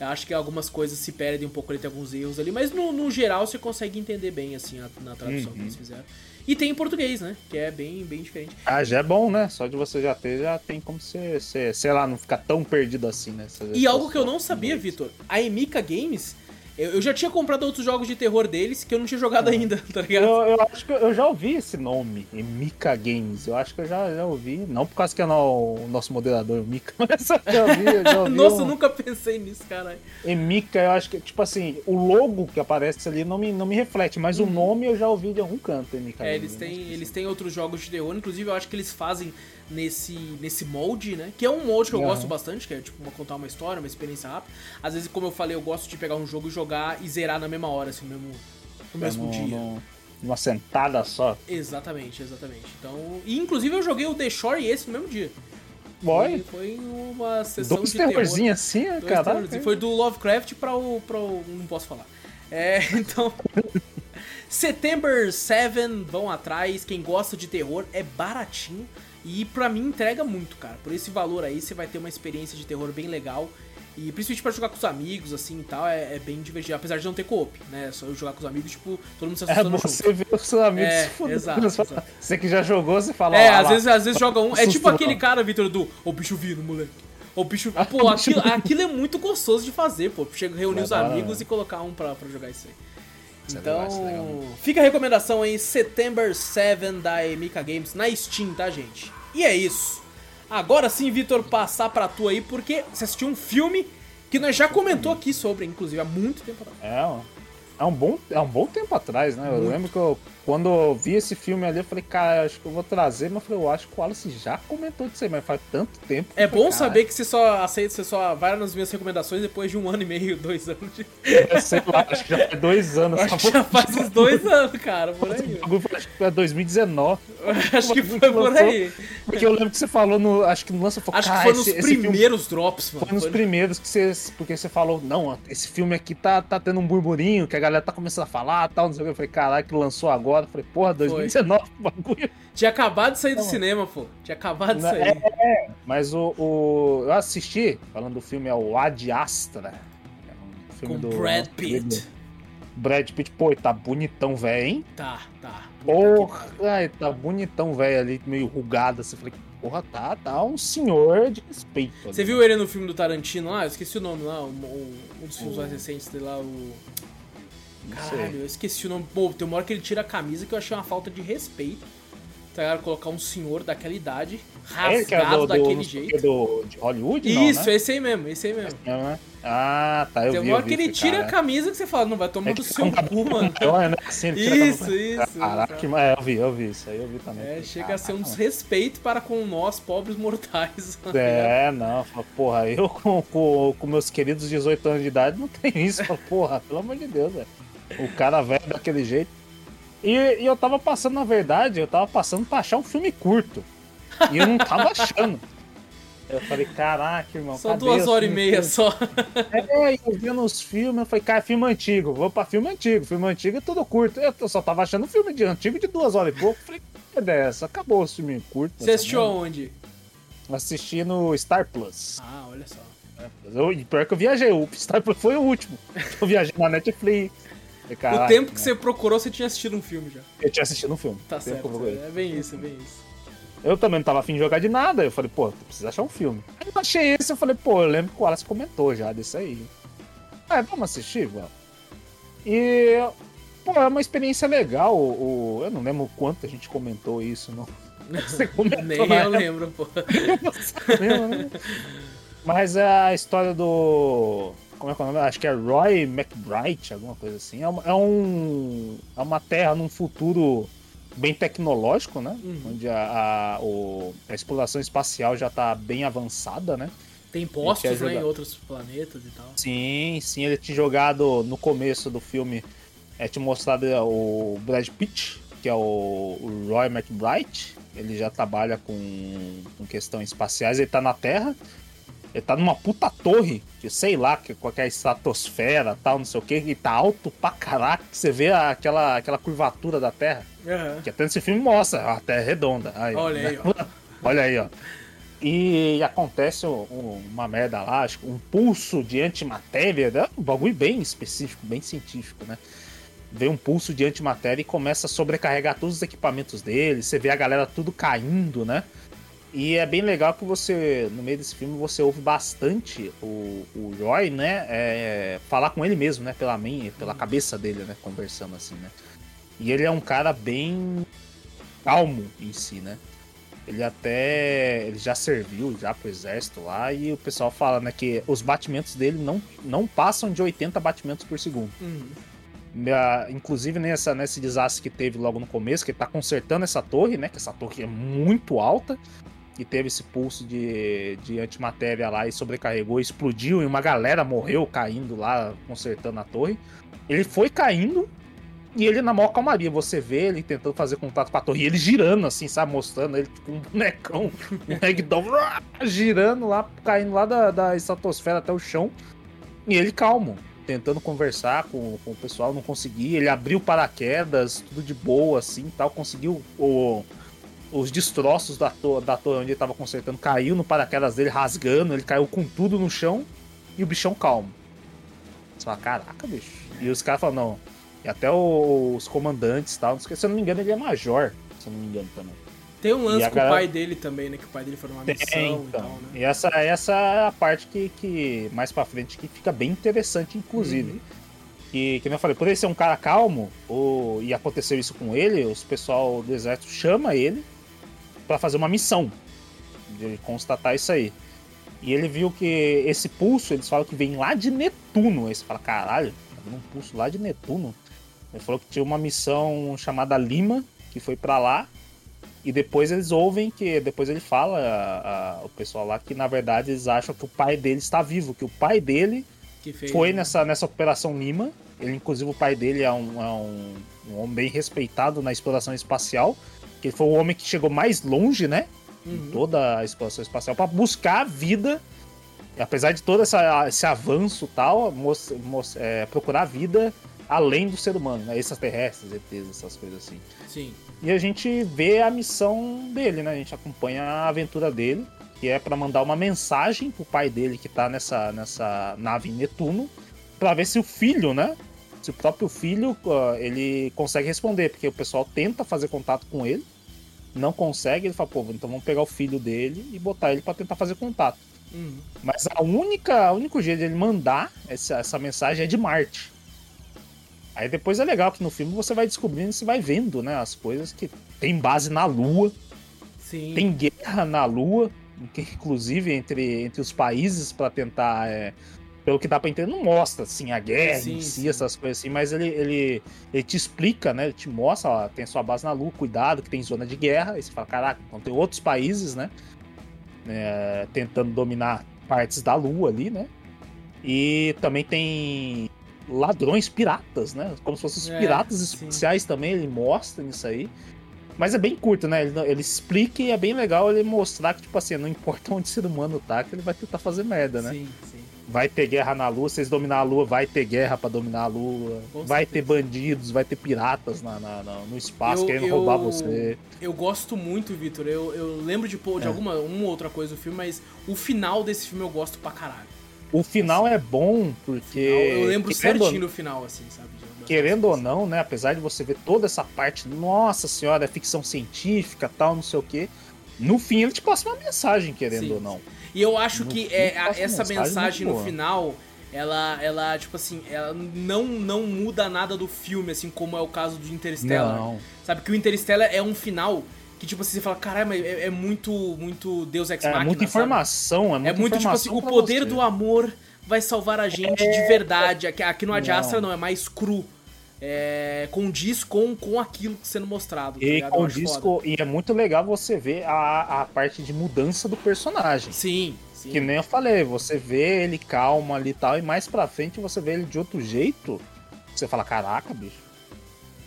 eu acho que algumas coisas se perdem um pouco ali, tem alguns erros ali. Mas no, no geral você consegue entender bem, assim, a- na tradução Uhum. que eles fizeram. E tem em português, né? Que é bem, bem diferente. Ah, já é bom, né? Só de você já ter, já tem como você, você sei lá, não ficar tão perdido assim, né? E algo que eu não sabia, Vitor, a Emika Games, Eu, eu já tinha comprado outros jogos de terror deles que eu não tinha jogado Ah. ainda, tá ligado? Eu, eu acho que eu já ouvi esse nome, Mika Games. Eu acho que eu já, já ouvi. Não por causa que é o nosso moderador, o Mika, mas eu já ouvi, eu já ouvi. Nossa, um... eu nunca pensei nisso, caralho. Emika, eu acho que, tipo assim, o logo que aparece ali não me, não me reflete, mas o nome eu já ouvi de algum canto. Uhum. É, eles né? têm, eles têm outros jogos de terror, inclusive eu acho que eles fazem nesse, nesse molde, né? Que é um molde que eu Aham. gosto bastante, que é tipo uma, contar uma história, uma experiência rápida. Às vezes, como eu falei, eu gosto de pegar um jogo e jogar e zerar na mesma hora, assim, no mesmo, no É, mesmo no- dia. no- numa sentada só. Exatamente, exatamente. Então, e inclusive eu joguei o The Shore e esse no mesmo dia. Boy, Foi, foi uma sessão dois de terror. terrorzinhos assim, Dois cara. Foi do Lovecraft pra o, pra o. Não posso falar. É, então. September 7, vão atrás. Quem gosta de terror é baratinho. E pra mim entrega muito, cara. Por esse valor aí, você vai ter uma experiência de terror bem legal. E principalmente pra jogar com os amigos, assim e tal, é, é bem divertido. Apesar de não ter co-op, né? Só eu jogar com os amigos, tipo, todo mundo se É assustando junto. você ver os seus amigos É, se fudendo. exato, exato. Você que já jogou, você fala. É, "Ah, às lá, vezes, às vezes joga um. É tipo aquele cara, Vitor, do. Ô, bicho vindo, moleque. Ô, bicho. Pô, aquilo, aquilo é muito gostoso de fazer, pô. Chega reunir É os amigos né? e colocar um pra, pra jogar isso aí. Isso é Então, é fica a recomendação aí, September 7 da Emika Games na Steam, tá, gente? E é isso. Agora sim, Vitor, passar pra tu aí, porque você assistiu um filme que nós já comentou aqui sobre, inclusive, há muito tempo atrás. É, é um bom, é um bom tempo atrás, né? Eu Muito. lembro que eu, quando eu vi esse filme ali, eu falei, cara, acho que eu vou trazer, mas eu falei, eu acho que o Wallace já comentou disso aí, mas faz tanto tempo. É bom "Cara, saber que você só aceita, você só vai nas minhas recomendações depois de um ano e meio, dois anos de. Sei lá, acho que já faz dois anos. Acho que já faz uns dois anos, cara, por aí. Foi- Acho que foi 2019. Acho que foi por aí. Porque eu lembro que você falou no. Acho que no lance falou, Acho que "Cara, foi nos esse- esse primeiros drops, mano. Foi nos Foi- primeiros que você. Porque você falou, não, esse filme aqui tá, tá tendo um burburinho, que a galera tá começando a falar tal, não sei o que. Eu falei, caralho, que lançou agora. Eu falei, porra, 2019 o bagulho. Tinha acabado de sair do Não. cinema, pô. Tinha acabado de sair. Mas o, o- Eu assisti, falando do filme, é o Ad Astra. É um filme Com do Brad Pitt. Brad Pitt, pô, tá bonitão, velho, hein? Tá, tá. Porra, ai, tá bonitão, velho, ali, meio rugado. Assim, falei, porra, tá, tá um senhor de respeito. Você viu ele no filme do Tarantino lá? Eu esqueci o nome lá, um, um- um dos filmes O- mais recentes dele lá, o. Caralho, eu esqueci o nome. Pô, tem uma hora que ele tira a camisa que eu achei uma falta de respeito. Tá ligado? Colocar um senhor daquela idade, É que é rasgado do, do, daquele não sei o jeito. que, do, de Hollywood, Isso, não, né? esse aí mesmo, esse aí mesmo. É, né? Ah, tá, eu Tem vi. uma hora eu que vi ele tira a cara. camisa que você fala, não vai tomar É do seu cu, mano. Olha, né? Assim, Isso, isso. Caraca, que- é, eu vi, eu vi isso aí, eu vi também. É, chega a ser um Caraca, desrespeito para com nós, pobres mortais. mano. É, não, porra, eu com, com, com meus queridos 18 anos de idade não tenho isso. Porra, pelo amor de Deus, velho. O cara velho daquele jeito. E, e eu tava passando, na verdade, eu tava passando pra achar um filme curto. E eu não tava achando. Eu falei, caraca, irmão. Só duas horas e meia curtos? só. É, eu vendo os filmes, eu falei, cara, filme antigo, vou pra filme antigo, filme antigo é tudo curto. Eu só tava achando filme de antigo de duas horas e pouco. Falei, que dessa? Acabou o filme curto. Você assistiu aonde? Assisti no Star Plus. Ah, olha só. Eu, pior que eu viajei, o Star Plus foi o último. Eu viajei na Netflix. Falei, o "Caraca, tempo que né?" você procurou, você tinha assistido um filme já. Eu tinha assistido um filme. Tá certo. eu. É bem isso, é bem isso. Eu também não tava afim de jogar de nada. Eu falei, pô, preciso achar um filme. Aí eu achei esse, eu falei, pô, eu lembro que o Wallace comentou já desse aí. Ah, vamos assistir, vamos. E, pô, é uma experiência legal. O, o- eu não lembro o quanto a gente comentou isso, não. Você comentou Nem eu lembro, pô. lembra, né? Mas é a história do. Como é que é o nome? Acho que é Roy McBride, alguma coisa assim. É, uma- é um, é uma terra num futuro bem tecnológico, né? Uhum. Onde a, a, o- a exploração espacial já tá bem avançada, né? Tem postos, né, em outros planetas e tal. Sim, sim, ele tinha jogado no começo do filme, é te mostrado o Brad Pitt, que é o, o Roy McBride. Ele já trabalha com, com questões espaciais, ele tá na Terra. Ele tá numa puta torre, de sei lá, que qualquer estratosfera tal, não sei o que, e tá alto pra caraca, você vê a- aquela, aquela curvatura da Terra. Aham. Que até nesse filme mostra, a Terra é redonda. Aí, Olha aí, né? ó. Olha aí, ó. E acontece um- um- uma merda lá, acho um pulso de antimatéria, né? um bagulho bem específico, bem científico, né? Vê um pulso de antimatéria e começa a sobrecarregar todos os equipamentos dele. Você vê a galera tudo caindo, né? E é bem legal que você, no meio desse filme, você ouve bastante o, o Roy, né? É, falar com ele mesmo, né? Pela mente, pela cabeça dele, né? Conversando assim, né? E ele é um cara bem calmo em si, né? Ele até. Ele já serviu já pro exército lá e o pessoal fala, né, que os batimentos dele não, não passam de 80 batimentos por segundo. Uhum. Inclusive nessa, nesse desastre que teve logo no começo, que ele tá consertando essa torre, né? Que essa torre é muito alta. E teve esse pulso de, de antimatéria lá e sobrecarregou, explodiu e uma galera morreu caindo lá, consertando a torre. Ele foi caindo e ele na maior calmaria. Você vê ele tentando fazer contato com a torre e ele girando assim, sabe? Mostrando ele tipo um bonecão, um ragdoll girando lá, caindo lá da, da estratosfera até o chão. E ele calmo tentando conversar com, com o pessoal, não conseguia. Ele abriu paraquedas, tudo de boa, assim tal. Conseguiu o, os destroços da, to da torre onde ele tava consertando. Caiu no paraquedas dele, rasgando. Ele caiu com tudo no chão e o bichão calmo. Você fala, caraca, bicho. E os caras falam, não. E até os comandantes tal. Se eu não me engano, ele é major. Se eu não me engano também. Tem um lance com o pai dele também, né? Que o pai dele foi numa missão Tem, então. e tal, né? E essa, essa é a parte que, que mais pra frente que fica bem interessante, inclusive. Uhum. E, como eu falei, por ele ser um cara calmo, ou, e aconteceu isso com ele, os pessoal do exército chama ele para fazer uma missão. De constatar isso aí. E ele viu que esse pulso, eles falam que vem lá de Netuno. Aí você fala, caralho, tá um pulso lá de Netuno. Ele falou que tinha uma missão chamada Lima, que foi para lá, e depois eles ouvem que. Depois ele fala, a, a, o pessoal lá, que na verdade eles acham que o pai dele está vivo, que o pai dele foi nessa, nessa Operação Lima. Ele, inclusive, o pai dele é um, é um, um homem bem respeitado na exploração espacial. Que ele foi o homem que chegou mais longe, né? Uhum. Em toda a exploração espacial, para buscar a vida. Apesar de todo essa, esse avanço tal, é, procurar a vida além do ser humano, né? Extraterrestres, ETs, essas coisas assim. Sim. E a gente vê a missão dele, né? A gente acompanha a aventura dele, que é para mandar uma mensagem pro pai dele que tá nessa, nessa nave em Netuno, para ver se o filho, né? Se o próprio filho ele consegue responder, porque o pessoal tenta fazer contato com ele, não consegue, ele fala, pô, então vamos pegar o filho dele e botar ele para tentar fazer contato. Uhum. Mas a única, o único jeito de ele mandar essa, essa mensagem é de Marte. Aí depois é legal que no filme você vai descobrindo, você vai vendo, né, as coisas que tem base na Lua. Sim. Tem guerra na Lua, inclusive entre, entre os países para tentar é, pelo que dá pra entender, não mostra assim a guerra sim, em si, sim. essas coisas assim, mas ele, ele, ele te explica, né? Ele te mostra, ó, tem sua base na Lua, cuidado, que tem zona de guerra. Aí você fala, caraca, então tem outros países, né? É, tentando dominar partes da Lua ali, né? E também tem ladrões piratas, né? Como se fossem os é, piratas especiais também, ele mostra isso aí. Mas é bem curto, né? Ele, ele explica e é bem legal ele mostrar que, tipo assim, não importa onde o ser humano tá, que ele vai tentar fazer merda, né? Sim, sim. Vai ter guerra na Lua, vocês dominar a Lua, vai ter guerra para dominar a Lua. Com vai certeza. ter bandidos, vai ter piratas na, na, na no espaço eu, querendo eu, roubar você. Eu gosto muito, Vitor. Eu, eu lembro de, de é. alguma uma outra coisa do filme, mas o final desse filme eu gosto pra caralho. O final é bom porque. Eu lembro certinho do final, assim, sabe? Querendo ou não, né? Apesar de você ver toda essa parte, nossa senhora, é ficção científica, tal, não sei o quê. No fim, ele te passa uma mensagem, querendo Sim. ou não. E eu acho no que é, essa mensagem, mensagem no final, ela, ela, tipo assim, ela não, não muda nada do filme, assim, como é o caso de Interstellar. Não. Sabe que o Interstellar é um final que tipo assim, você fala, caramba, é, é muito, muito Deus Ex é Machina, É muita informação, sabe? é muita É muito tipo assim, o poder você. do amor vai salvar a gente é... de verdade. Aqui, aqui no Adiastra não. não, é mais cru. É, condiz com, com aquilo sendo mostrado. Tá e, condiz com, e é muito legal você ver a, a parte de mudança do personagem. Sim, sim. Que nem eu falei, você vê ele calmo ali e tal, e mais pra frente você vê ele de outro jeito. Você fala, caraca, bicho.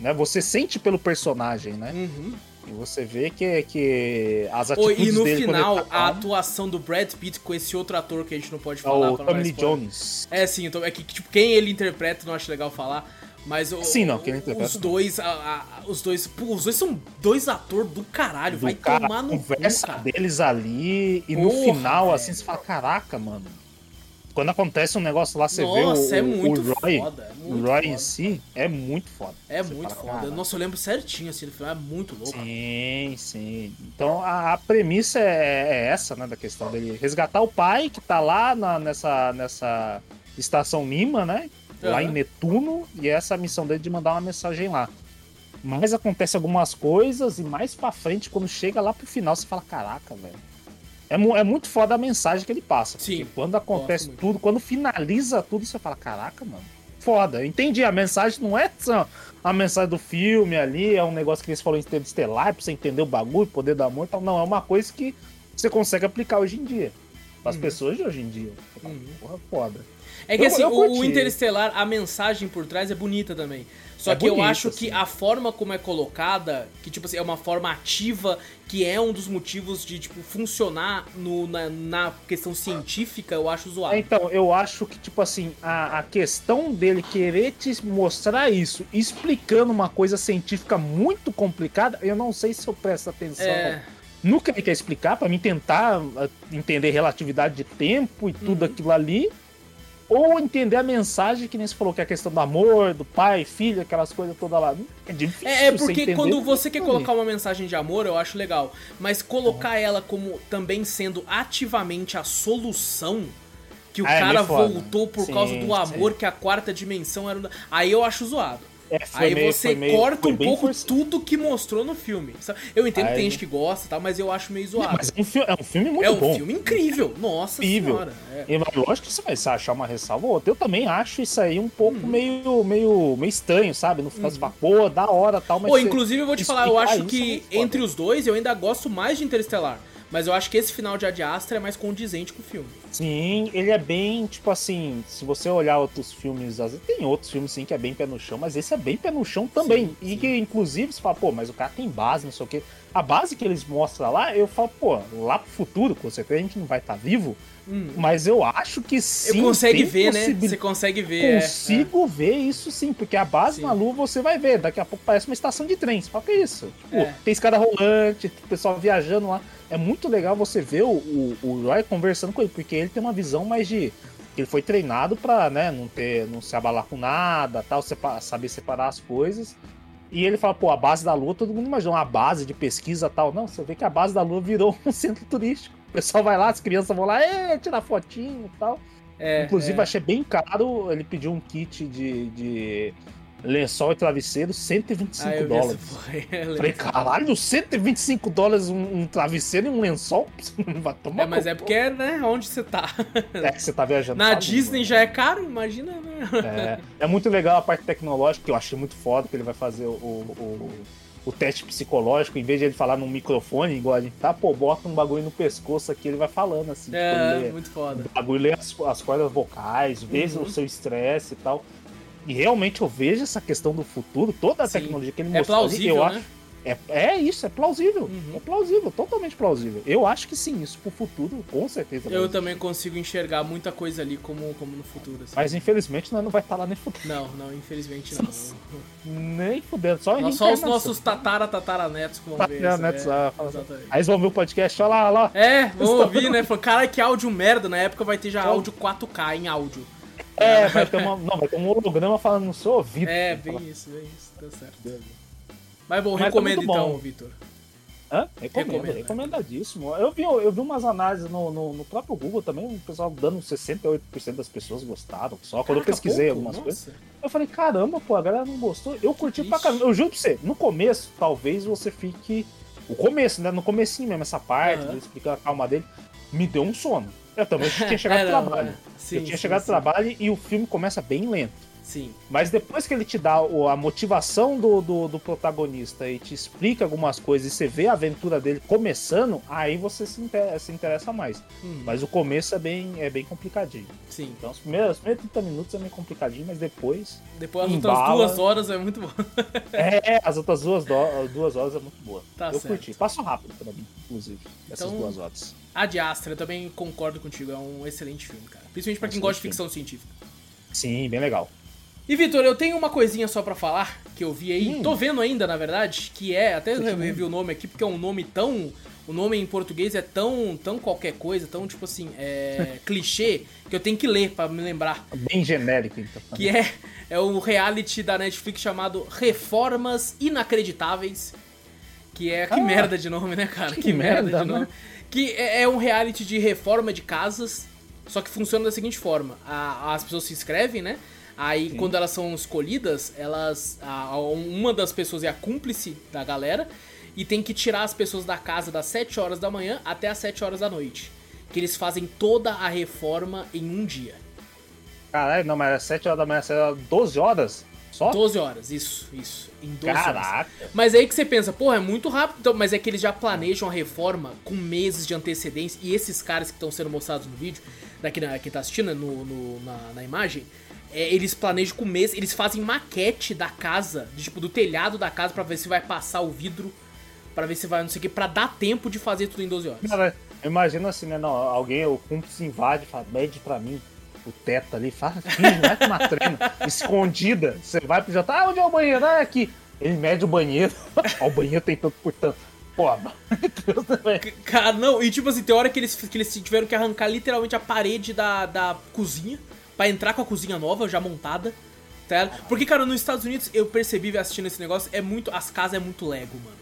Né? Você sente pelo personagem, né? Uhum. E você vê que, que as atitudes E no dele, final, tá a atuação do Brad Pitt com esse outro ator que a gente não pode falar. O Tommy Jones. É, sim. Então, é que tipo, quem ele interpreta, não acho legal falar. Mas o, Sim, não, quem interpreta. Os dois, a, a, os dois, pô, os dois são dois atores do caralho, do vai cara, tomar no conversa cu, deles ali e Porra, no final assim você fala, caraca, mano. Quando acontece um negócio lá, você Nossa, vê o, é muito o Roy, foda, é o Roy em si é muito foda. É muito fala, foda. Nossa, eu lembro certinho assim do filme, é muito louco. Sim, sim. Então a, a premissa é, é, essa, né, da questão dele resgatar o pai que tá lá na, nessa, nessa estação Lima, né? Uhum. Lá em Netuno, e essa é a missão dele de mandar uma mensagem lá. Mas acontece algumas coisas, e mais pra frente, quando chega lá pro final, você fala: caraca, velho é, é muito foda a mensagem que ele passa. Sim. Quando acontece tudo, quando finaliza tudo, você fala, caraca, mano. Foda. Eu entendi. A mensagem não é só a mensagem do filme ali, é um negócio que eles falam em estelar, pra você entender o bagulho, poder do amor e tal. Não, é uma coisa que você consegue aplicar hoje em dia. As uhum. pessoas de hoje em dia. Uhum. Porra, foda. É que eu, assim, eu o Interestelar, a mensagem por trás é bonita também. Só é que bonito, eu acho assim. que a forma como é colocada, que tipo assim, é uma forma ativa, que é um dos motivos de tipo funcionar no, na, na questão científica, eu acho zoado. É, então, eu acho que tipo assim, a, a questão dele querer te mostrar isso, explicando uma coisa científica muito complicada, eu não sei se eu presto atenção. É no que ele quer explicar, para mim tentar ah, entender relatividade de tempo e tudo uhum. aquilo ali, ou entender a mensagem que nem se falou, que é a questão do amor, do pai, filho, aquelas coisas todas lá. É difícil. É, é porque você quando você quer colocar uma mensagem de amor, eu acho legal. Mas colocar ela como também sendo ativamente a solução. Que o ah, é cara voltou por sim, causa do amor, sim. que a quarta dimensão era. Aí eu acho zoado. É, aí meio, você meio, corta um pouco forçado. tudo que mostrou no filme. Eu entendo aí, que tem gente que gosta, tá, mas eu acho meio zoado. Não, mas é um, filme, é um filme muito bom. É um bom. filme incrível. Nossa incrível. senhora. É. E, lógico que você vai achar uma ressalva ou outra. Eu também acho isso aí um pouco hum. meio, meio, meio estranho, sabe? Não fica hum. pô, da hora tal, mas. Pô, inclusive eu vou te falar, eu acho que é entre os dois eu ainda gosto mais de Interestelar. Mas eu acho que esse final de Ad Astra é mais condizente com o filme. Sim, ele é bem, tipo assim, se você olhar outros filmes, tem outros filmes sim que é bem pé no chão, mas esse é bem pé no chão também. Sim, e sim. que inclusive você fala, pô, mas o cara tem base, não sei o quê. A base que eles mostram lá, eu falo, pô, lá pro futuro, com certeza a gente não vai estar tá vivo, hum. mas eu acho que sim. Eu consegue ver, né? Você consegue ver. Consigo é. ver isso sim, porque a base sim. na Lua você vai ver, daqui a pouco parece uma estação de trem. Você fala, que é isso? Tipo, é. tem escada rolante, o pessoal viajando lá é muito legal você ver o, o, o Roy conversando com ele, porque ele tem uma visão mais de. Ele foi treinado pra, né, não ter, não se abalar com nada, tal, saber separar as coisas. E ele fala, pô, a base da Lua, todo mundo imagina uma base de pesquisa tal. Não, você vê que a base da Lua virou um centro turístico. O pessoal vai lá, as crianças vão lá, é, tirar fotinho e tal. É, Inclusive, é. achei bem caro. Ele pediu um kit de, de lençol e travesseiro, 125 ah, dólares. Falei, caralho, 125 dólares um, um travesseiro e um lençol? Vai tomar É, mas é porque é, né, onde você tá. É que você tá viajando. Na Disney já é caro, imagina, né? É, é muito legal a parte tecnológica, que eu achei muito foda, que ele vai fazer o, o, o teste psicológico, em vez de ele falar num microfone, igual a gente tá, pô, bota um bagulho no pescoço aqui, ele vai falando assim. É, tipo, muito foda. O bagulho lê as, as cordas vocais, vê uhum. o seu estresse e tal. E realmente eu vejo essa questão do futuro, toda a Sim. tecnologia que ele é mostrou plausível, ali, eu né? acho. É, é isso, é plausível. Uhum. É plausível, totalmente plausível. Eu acho que sim, isso pro futuro, com certeza. Eu também consigo enxergar muita coisa ali como, como no futuro. Assim. Mas infelizmente nós não vai estar lá nem fudendo. Não, não, infelizmente não. nem fudendo, só Nós, Só os nossos tatara tataranetos que vão ver. Tataranetos, é, ah, Aí eles vão ver o podcast, olha lá, olha lá. É, vão ouvir, né? Falou, cara, que áudio merda. Na época vai ter já áudio 4K em áudio. É, vai ter, uma, não, vai ter um holograma falando no seu ouvido. É, bem isso, bem isso, tá certo. Mas bom, tá recomendo então, Vitor. Hã? Recomendo, Recomendo, recomendadíssimo. Eu vi, eu vi umas análises no, no, no, próprio Google também, o pessoal dando 68% das pessoas gostaram. Só quando Caraca, eu pesquisei pouco, algumas nossa. coisas. Eu falei, caramba, pô, a galera não gostou. Eu curti pra caramba. Eu juro pra você, no começo, talvez você fique. O começo, né? No comecinho mesmo, essa parte, uhum. explicando a calma dele, me deu um sono. Eu também tinha chegado é, do trabalho. Sim, eu tinha sim, chegado sim. do trabalho e o filme começa bem lento. Sim. Mas depois que ele te dá a motivação do, do, do, protagonista e te explica algumas coisas e você vê a aventura dele começando, aí você se interessa, se interessa mais. Hum. Mas o começo é bem, é bem complicadinho. Sim. Então os primeiros, os primeiros 30 minutos é meio complicadinho, mas depois. Depois as embala... outras duas horas é muito bom. é, as outras duas, do... duas horas é muito boa. Tá eu certo. curti. Passo rápido pra mim, inclusive, essas então, duas horas. A de Astra, eu também concordo contigo, é um excelente filme, cara. Principalmente pra quem gosta de ficção científica. Sim, bem legal. E Vitor, eu tenho uma coisinha só para falar. que eu vi aí, hum. tô vendo ainda, na verdade, que é, até eu revi o nome aqui, porque é um nome tão. O nome em português é tão, tão qualquer coisa, tão tipo assim, é, clichê, que eu tenho que ler para me lembrar. Bem genérico, então. Que é, é o reality da Netflix chamado Reformas Inacreditáveis. Que é. Que ah, merda de nome, né, cara? Que, que merda, merda, de nome. Né? Que é, é um reality de reforma de casas, só que funciona da seguinte forma: a, as pessoas se inscrevem, né? Aí, Sim. quando elas são escolhidas, elas. A, uma das pessoas é a cúmplice da galera e tem que tirar as pessoas da casa das 7 horas da manhã até as 7 horas da noite. Que eles fazem toda a reforma em um dia. Caralho, não, mas é 7 horas da manhã, 12 horas? Só? 12 horas, isso, isso. Em 12 Caraca. Horas. Mas aí que você pensa, porra, é muito rápido. Então, mas é que eles já planejam a reforma com meses de antecedência. E esses caras que estão sendo mostrados no vídeo, daqui na, quem tá assistindo no, no na, na imagem, é, eles planejam com mês, eles fazem maquete da casa, de, tipo, do telhado da casa para ver se vai passar o vidro, para ver se vai não sei o que, pra dar tempo de fazer tudo em 12 horas. Cara, imagina assim, né? Não, alguém, o cúmplice invade, fala, mede pra mim o teto ali, faz, finge, vai com uma treina, escondida, você vai pro jantar, ah, onde é o banheiro? Ah, é aqui. Ele mede o banheiro, ó, o banheiro tem tanto por tanto. Pô, Cara, não, e tipo assim, tem hora que eles, que eles tiveram que arrancar literalmente a parede da, da cozinha para entrar com a cozinha nova, já montada. Tá? Porque, cara, nos Estados Unidos eu percebi assistindo esse negócio, é muito. As casas é muito Lego, mano.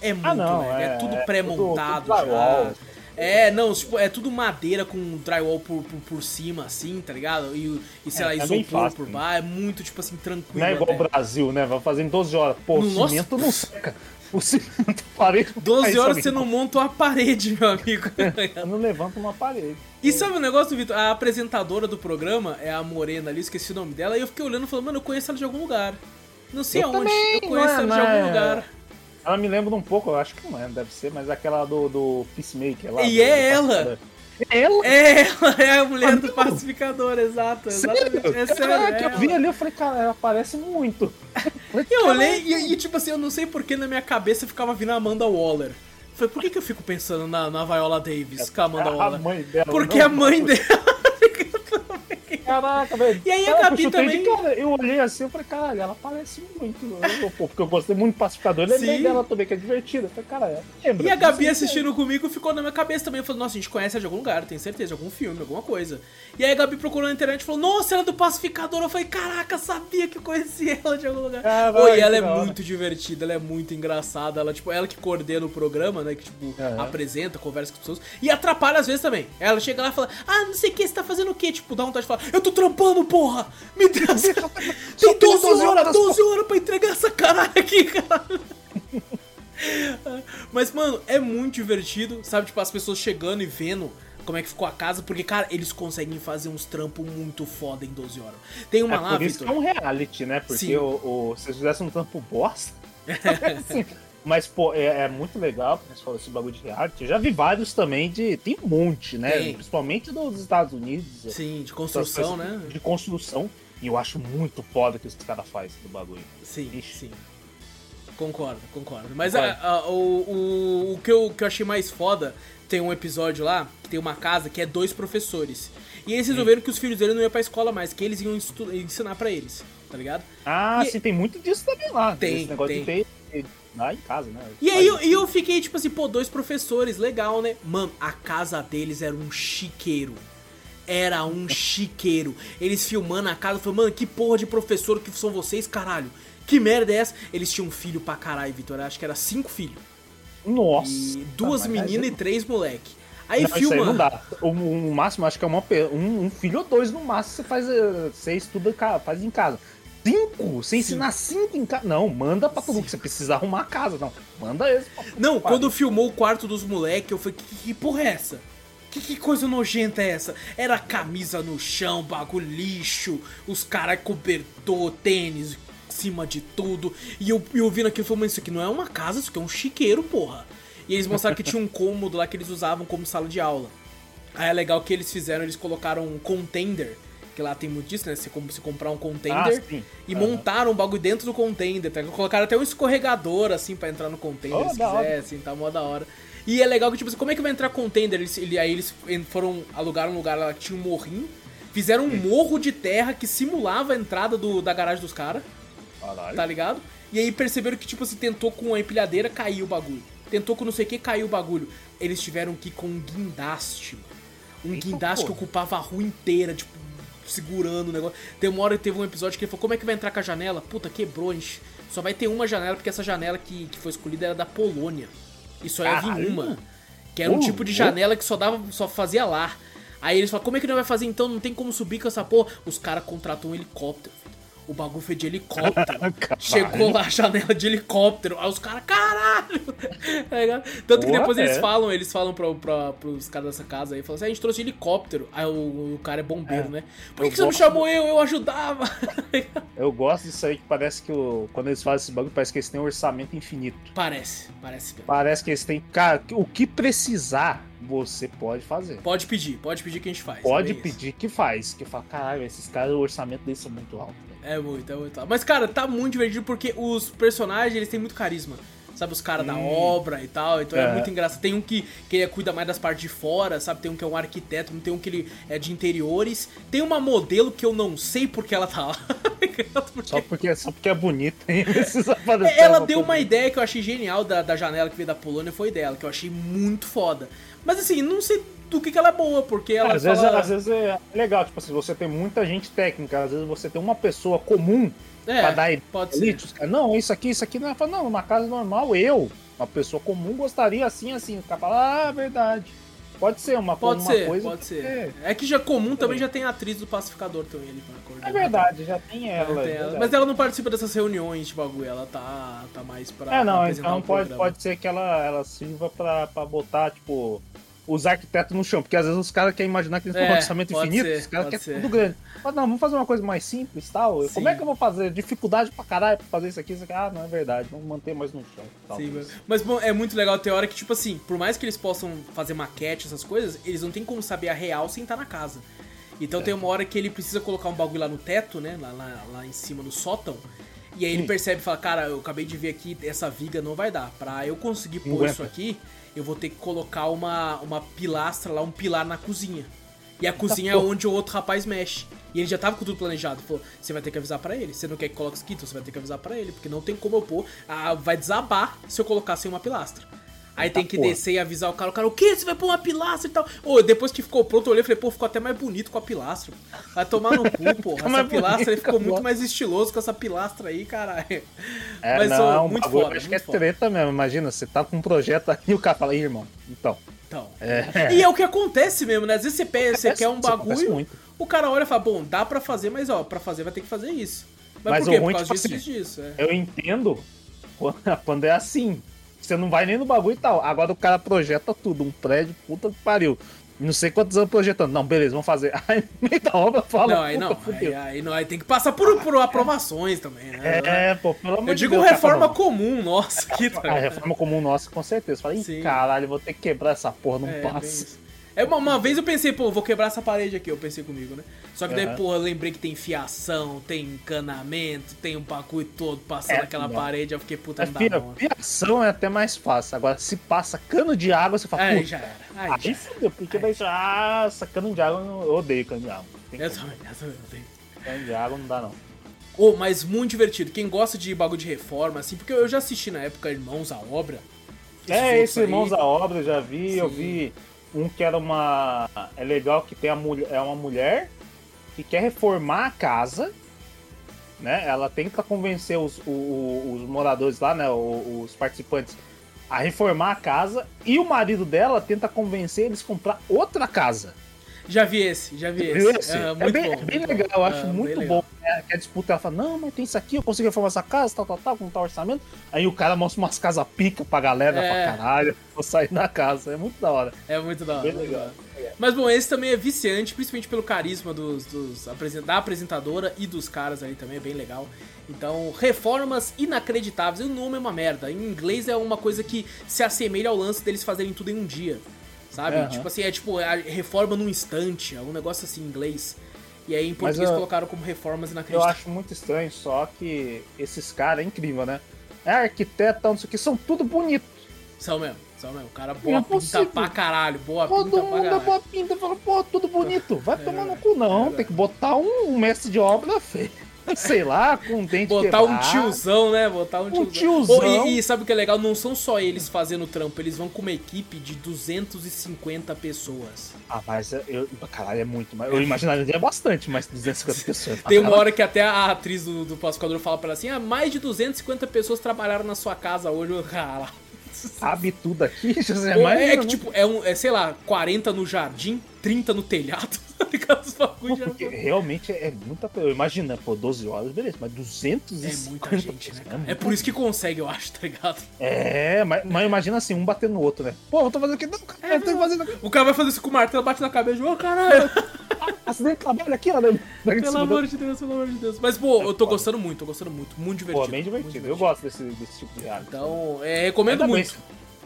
É ah, muito ah, não, Lego, é, é tudo pré-montado já. É, não, tipo, é tudo madeira com drywall por, por, por cima, assim, tá ligado? E, e sei é, lá, é isopor por baixo. É muito, tipo assim, tranquilo. Não é igual o Brasil, né? Vai fazer em 12 horas. Pô, o cimento não seca o cimento parede. 12 horas você não monta uma parede, meu amigo. Eu não levanto uma parede. E sabe o negócio, Vitor? A apresentadora do programa é a Morena ali, esqueci o nome dela, e eu fiquei olhando e falando, mano, eu conheço ela de algum lugar. Não sei eu aonde, também, eu conheço ela de algum é... lugar. Ela me lembra um pouco, eu acho que não é, deve ser, mas aquela do, do Peacemaker lá. E é ela! Ela? É, ela é a mulher do pacificador, exato. Exatamente. É sério. Caraca, é eu vi ali, eu falei, cara, ela parece muito. eu olhei e, e, tipo assim, eu não sei porque na minha cabeça ficava vindo a Amanda Waller. Falei, por que, que eu fico pensando na, na Viola Davis com a Amanda é Waller? A mãe dela, porque a mãe dela. Caraca, velho. E aí a Gabi também. De, cara, eu olhei assim e falei, caralho, ela parece muito. Eu, pô, porque eu gostei muito do pacificador. Eu lembrei dela também, que é divertida. falei, cara, lembra. E a Gabi assistindo é. comigo ficou na minha cabeça também. Eu falei, nossa, a gente conhece ela de algum lugar, tenho certeza, de algum filme, alguma coisa. E aí a Gabi procurou na internet e falou, nossa, ela é do pacificador. Eu falei, caraca, sabia que eu conhecia ela de algum lugar. Ah, Oi, ela é muito divertida, ela é muito engraçada. Ela, tipo, ela que coordena o programa, né? Que, tipo, uhum. apresenta, conversa com as pessoas. E atrapalha às vezes também. Ela chega lá e fala, ah, não sei o que, você tá fazendo o quê? Tipo, dá vontade de falar, eu tô trampando, porra! Me essa... Tem 12 horas, 12 horas pra entregar essa caralho aqui, cara. Mas, mano, é muito divertido, sabe? Tipo, as pessoas chegando e vendo como é que ficou a casa, porque, cara, eles conseguem fazer uns trampos muito foda em 12 horas. Tem uma é lá, por isso Victor... que é um reality, né? Porque o, o, se eles fizessem um trampo bosta. assim, mas, pô, é, é, muito legal, porque você falou esse bagulho de reality. Eu já vi vários também de. Tem um monte, né? Tem. Principalmente dos Estados Unidos. Sim, de construção, né? De construção. E eu acho muito foda que os caras fazem do bagulho. Sim, Ixi. sim. Concordo, concordo. Mas a, a, o, o, o, que eu, que eu achei mais foda, tem um episódio lá, que tem uma casa que é dois professores. E eles resolveram sim. que os filhos dele não iam pra escola mais, que eles iam ensinar para eles, tá ligado? Ah, e... sim, tem muito disso também lá. Tem, Esse negócio tem. Lá em casa, né? E aí eu, eu fiquei tipo assim, pô, dois professores, legal, né? Mano, a casa deles era um chiqueiro. Era um chiqueiro. Eles filmando a casa, falando, mano, que porra de professor que são vocês, caralho? Que merda é essa? Eles tinham um filho pra caralho, Vitor. Acho que era cinco filhos. Nossa. E duas meninas e três moleque. Aí não, filma. Aí não dá. O, o, máximo, acho que é uma, um, um filho ou dois no máximo você faz. Eh, você estuda, faz em casa. Cinco? Você ensinar cinco em casa? Não, manda pra todo mundo. Você precisa arrumar a casa. Não, manda esse. Não, quando filmou o quarto dos moleques, eu falei, que, que porra é essa? Que, que coisa nojenta é essa? Era camisa no chão, bagulho lixo, os caras cobertor, tênis, cima de tudo. E eu, eu ouvindo aquilo, falei, mas isso aqui não é uma casa, isso aqui é um chiqueiro, porra. E eles mostraram que tinha um cômodo lá que eles usavam como sala de aula. Aí é legal que eles fizeram, eles colocaram um contender que lá tem muito disso, né? Você, você comprar um container ah, e uhum. montaram um bagulho dentro do container. Tá? Colocaram até um escorregador, assim, para entrar no container, oh, se quiser, assim, tá mó da hora. E é legal que, tipo assim, como é que vai entrar container? Eles, ele, aí eles foram alugar um lugar lá que tinha um morrinho, fizeram um morro de terra que simulava a entrada do, da garagem dos caras. Tá ligado? E aí perceberam que, tipo assim, tentou com a empilhadeira, caiu o bagulho. Tentou com não sei o que, caiu o bagulho. Eles tiveram que ir com um guindaste, mano. Um guindaste que ocupava a rua inteira, tipo, segurando o negócio. Tem uma hora que teve um episódio que ele falou, como é que vai entrar com a janela? Puta, quebrou, a gente só vai ter uma janela, porque essa janela que, que foi escolhida era da Polônia. E só ia vir uma. Que era um Uh, tipo de uh. janela que só dava, só fazia lá. Aí eles falam, como é que não vai fazer então? Não tem como subir com essa porra. Os caras contratam um helicóptero. O bagulho foi de helicóptero. Chegou lá a janela de helicóptero. Aí os caras, caralho! Tá? Tanto que depois eles é. falam, eles falam pra, pra, pros caras dessa casa aí, falam assim, a gente trouxe helicóptero. Aí o, o cara é bombeiro, É. né? Por que, que você não chamou eu? Eu ajudava. Eu gosto disso aí que parece que o, quando eles fazem esse bagulho, parece que eles têm um orçamento infinito. parece, parece. Parece que eles têm. Cara, o que precisar, você pode fazer. Pode pedir, pode pedir que a gente faz. Pode é pedir que faz. Que fala, caralho, esses caras, o orçamento deles é muito alto. Velho." É muito, é muito. Mas, cara, tá muito divertido porque os personagens, eles têm muito carisma. Sabe, os caras da Hum. obra e tal. Então é É. muito engraçado. Tem um que, que ele cuida mais das partes de fora, sabe? Tem um que é um arquiteto, tem um que ele é de interiores. Tem uma modelo que eu não sei porque ela tá lá. Porque- Só porque, só porque é bonito, hein? Precisa aparecer Ela deu uma ideia que eu achei genial da, da janela que veio da Polônia, foi dela, que eu achei muito foda. Mas assim, não sei do que, que ela é boa, porque ela às, fala... vezes, às vezes é legal, tipo assim, você tem muita gente técnica, às vezes você tem uma pessoa comum é, pra dar pode ser. não, isso aqui, isso aqui não é. Não, numa casa normal, eu, uma pessoa comum, gostaria assim, assim. O cara fala, ah, verdade. Pode ser uma, Pode uma ser, coisa. pode ser. É que já comum também já tem a atriz do Pacificador também ali pra É coordenar. verdade, já tem ela. É ela. Mas ela não participa dessas reuniões de bagulho, ela tá, tá mais pra. É, não, então pode, programa. pode ser que ela, ela sirva pra, pra botar, tipo, os arquitetos no chão, porque às vezes os caras querem imaginar que eles têm É, um orçamento infinito, ser, os caras querem ser. tudo grande. Mas não, vamos fazer uma coisa mais simples tal. Sim. Como é que eu vou fazer? Dificuldade pra caralho pra fazer isso aqui, isso aqui. Ah, não é verdade, vamos manter mais no chão. Tal. Sim, mas- bom, é muito legal ter hora que, tipo assim, por mais que eles possam fazer maquete, essas coisas, eles não tem como saber a real sem estar na casa. Então tem uma hora que ele precisa colocar um bagulho lá no teto, né? Lá, lá, lá em cima no sótão. E aí ele Sim. percebe e fala, cara, eu acabei de ver aqui, essa viga não vai dar. Pra eu conseguir pôr isso aqui, eu vou ter que colocar uma, uma pilastra lá, um pilar na cozinha. E a cozinha é porra. onde o outro rapaz mexe. E ele já tava com tudo planejado. Falou, você vai ter que avisar pra ele. Você não quer que coloque então você vai ter que avisar pra ele. Porque não tem como eu pôr. Ah, vai desabar se eu colocar sem uma pilastra. Aí Eita tem que porra. descer e avisar o cara. O cara, o quê? Você vai pôr uma pilastra e tal? Ô, depois que ficou pronto, eu olhei e falei, pô, ficou até mais bonito com a pilastra. Vai tomar no cu, porra. Essa pilastra aí ficou muito mais estiloso com essa pilastra aí, caralho. É, Mas, não, ô, muito bagulho, foda, Acho que muito é foda. treta mesmo. Imagina, você tá com um projeto aí e o cara fala, Ih, irmão, então. Então. É. E é o que acontece mesmo, né? Às vezes você, pega, você quer um bagulho, muito. o cara olha e fala, bom, dá pra fazer, mas ó, pra fazer vai ter que fazer isso. Mas, Mas por o quê? ruim, por causa tipo disso, assim, disso. É. Eu entendo quando é assim. Você não vai nem no bagulho e tal. Agora o cara projeta tudo, um prédio, puta que pariu. Não sei quantos anos projetando. Não, beleza, vamos fazer. Aí no meio da obra fala. Não, aí não, aí, aí não, aí tem que passar por, por aprovações também, né? É, pô, pelo amor Eu digo Deus. cara reforma fala, comum, nossa, aqui tá. A reforma comum nossa, com certeza. Falei, caralho, vou ter que quebrar essa porra, não É, passa. É, uma, uma vez eu pensei, pô, vou quebrar essa parede aqui, eu pensei comigo, né? Só que daí, Aham. porra, eu lembrei que tem fiação, tem encanamento, tem um bagulho todo passando É, naquela não. parede, eu fiquei, puta, É, não dá fia, não. fiação é até mais fácil. Agora, se passa cano de água, você fala, Aí puta, já era, aí aí já fudeu, porque daí já, ah, cano de água, eu eu odeio cano de água. Tem Eu também, eu também, eu tenho. Cano de água não dá, não. Ô, mas muito divertido. Quem gosta de bagulho de reforma, assim, porque eu já assisti na época Irmãos à Obra. É, esse Irmãos aí. à Obra eu já vi, eu Sim. vi um que era uma. É legal que tem a mulher. É uma mulher que quer reformar a casa. Né? Ela tenta convencer os, o- o- os moradores lá, né? o- Os participantes a reformar a casa. E o marido dela tenta convencer eles a comprar outra casa. Já vi esse, já vi esse. esse? Ah, É muito bem, bom, é bem legal, bom. eu acho Ah, muito bom. É, que a disputa ela fala, não, mas tem isso aqui, eu consegui reformar essa casa, tal, tal, tal, com tal orçamento. Aí o cara mostra umas casas pica pra galera, É. pra caralho, vou sair da casa. É muito da hora. É muito da hora. Bem legal. Mas bom, esse também é viciante, principalmente pelo carisma dos, dos da apresentadora e dos caras ali também, é bem legal. Então, reformas inacreditáveis. O nome é uma merda. Em inglês é uma coisa que se assemelha ao lance deles fazerem tudo em um dia. Sabe? Aham. Tipo assim, é tipo a reforma num instante, é um negócio assim em inglês. E aí em português eu- colocaram como reformas Eu inacreditáveis. acho muito estranho, só que esses caras é incrível, né? É arquiteto, não sei o que, são tudo bonito. São mesmo, são mesmo. O cara Não boa é pinta pra caralho, boa Todo pinta pra mundo é boa pinta, fala, pô, tudo bonito. Vai É tomar no verdade, cu, é não. verdade. Tem que botar um, um mestre de obra feio. Sei lá, com um dente Botar quebrado. um tiozão, né? Botar um tiozão. tiozão. Oh, e, e sabe o que é legal? Não são só eles fazendo trampo, eles vão com uma equipe de 250 pessoas. Ah, mas eu, caralho, é muito. Eu imaginaria bastante, mas 250 pessoas. Tem uma hora que até a atriz do, do Pascoador fala pra ela assim: ah, mais de 250 pessoas trabalharam na sua casa hoje. Cara, Sabe tudo aqui? José, mas é que, não- tipo, é, um, é, sei lá, 40 no jardim, 30 no telhado, tá ligado? Os bagulho já- Porque realmente é muita. Eu imagino, pô, 12 horas, beleza, mas 250 É muita gente, né, cara? É muita por isso que consegue, eu acho, tá ligado? É, mas, mas imagina assim, um batendo no outro, né? Pô, eu tô fazendo aqui. Não, cara, eu tô fazendo aqui. O cara vai fazer isso com o martelo, bate na cabeça, ô caralho, Acidente de trabalho aqui, ó. Né? pelo amor de Deus, pelo amor de Deus. Mas, pô, eu tô gostando muito, tô gostando muito, muito divertido. Pô, bem muito divertido. Eu gosto desse, desse tipo de reality. Então, é, recomendo bem, muito.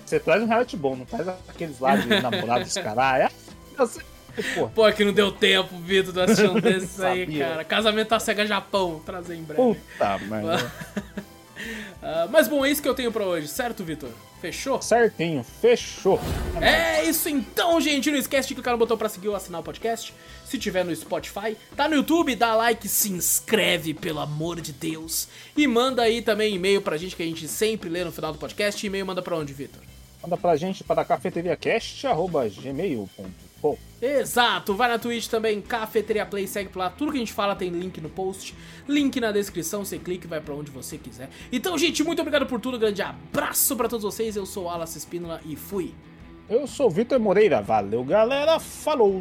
Você traz um reality bom, não traz aqueles lá de namorados, caralho. É, eu sei, pô. Pô, que não deu tempo, Vitor, de assistir um desses aí, cara. Casamento da Sega Japão, trazer em breve. Puta, merda. Ah, mas bom, é isso que eu tenho pra hoje, certo, Vitor? Fechou? Certinho, fechou. É isso então, gente. Não esquece de clicar no botão pra seguir ou assinar o podcast. Se tiver no Spotify, tá no YouTube, dá like, se inscreve, pelo amor de Deus. E manda aí também e-mail pra gente que a gente sempre lê no final do podcast. E-mail manda pra onde, Vitor? Manda pra gente para cafeteriacast.gmail.com Exato, vai na Twitch também, Cafeteria Play, segue por lá, tudo que a gente fala tem link no post, link na descrição, você clica e vai pra onde você quiser. Então, gente, muito obrigado por tudo, grande abraço pra todos vocês, eu sou o Alas Espínola e fui. Eu sou o Vitor Moreira, valeu galera, falou!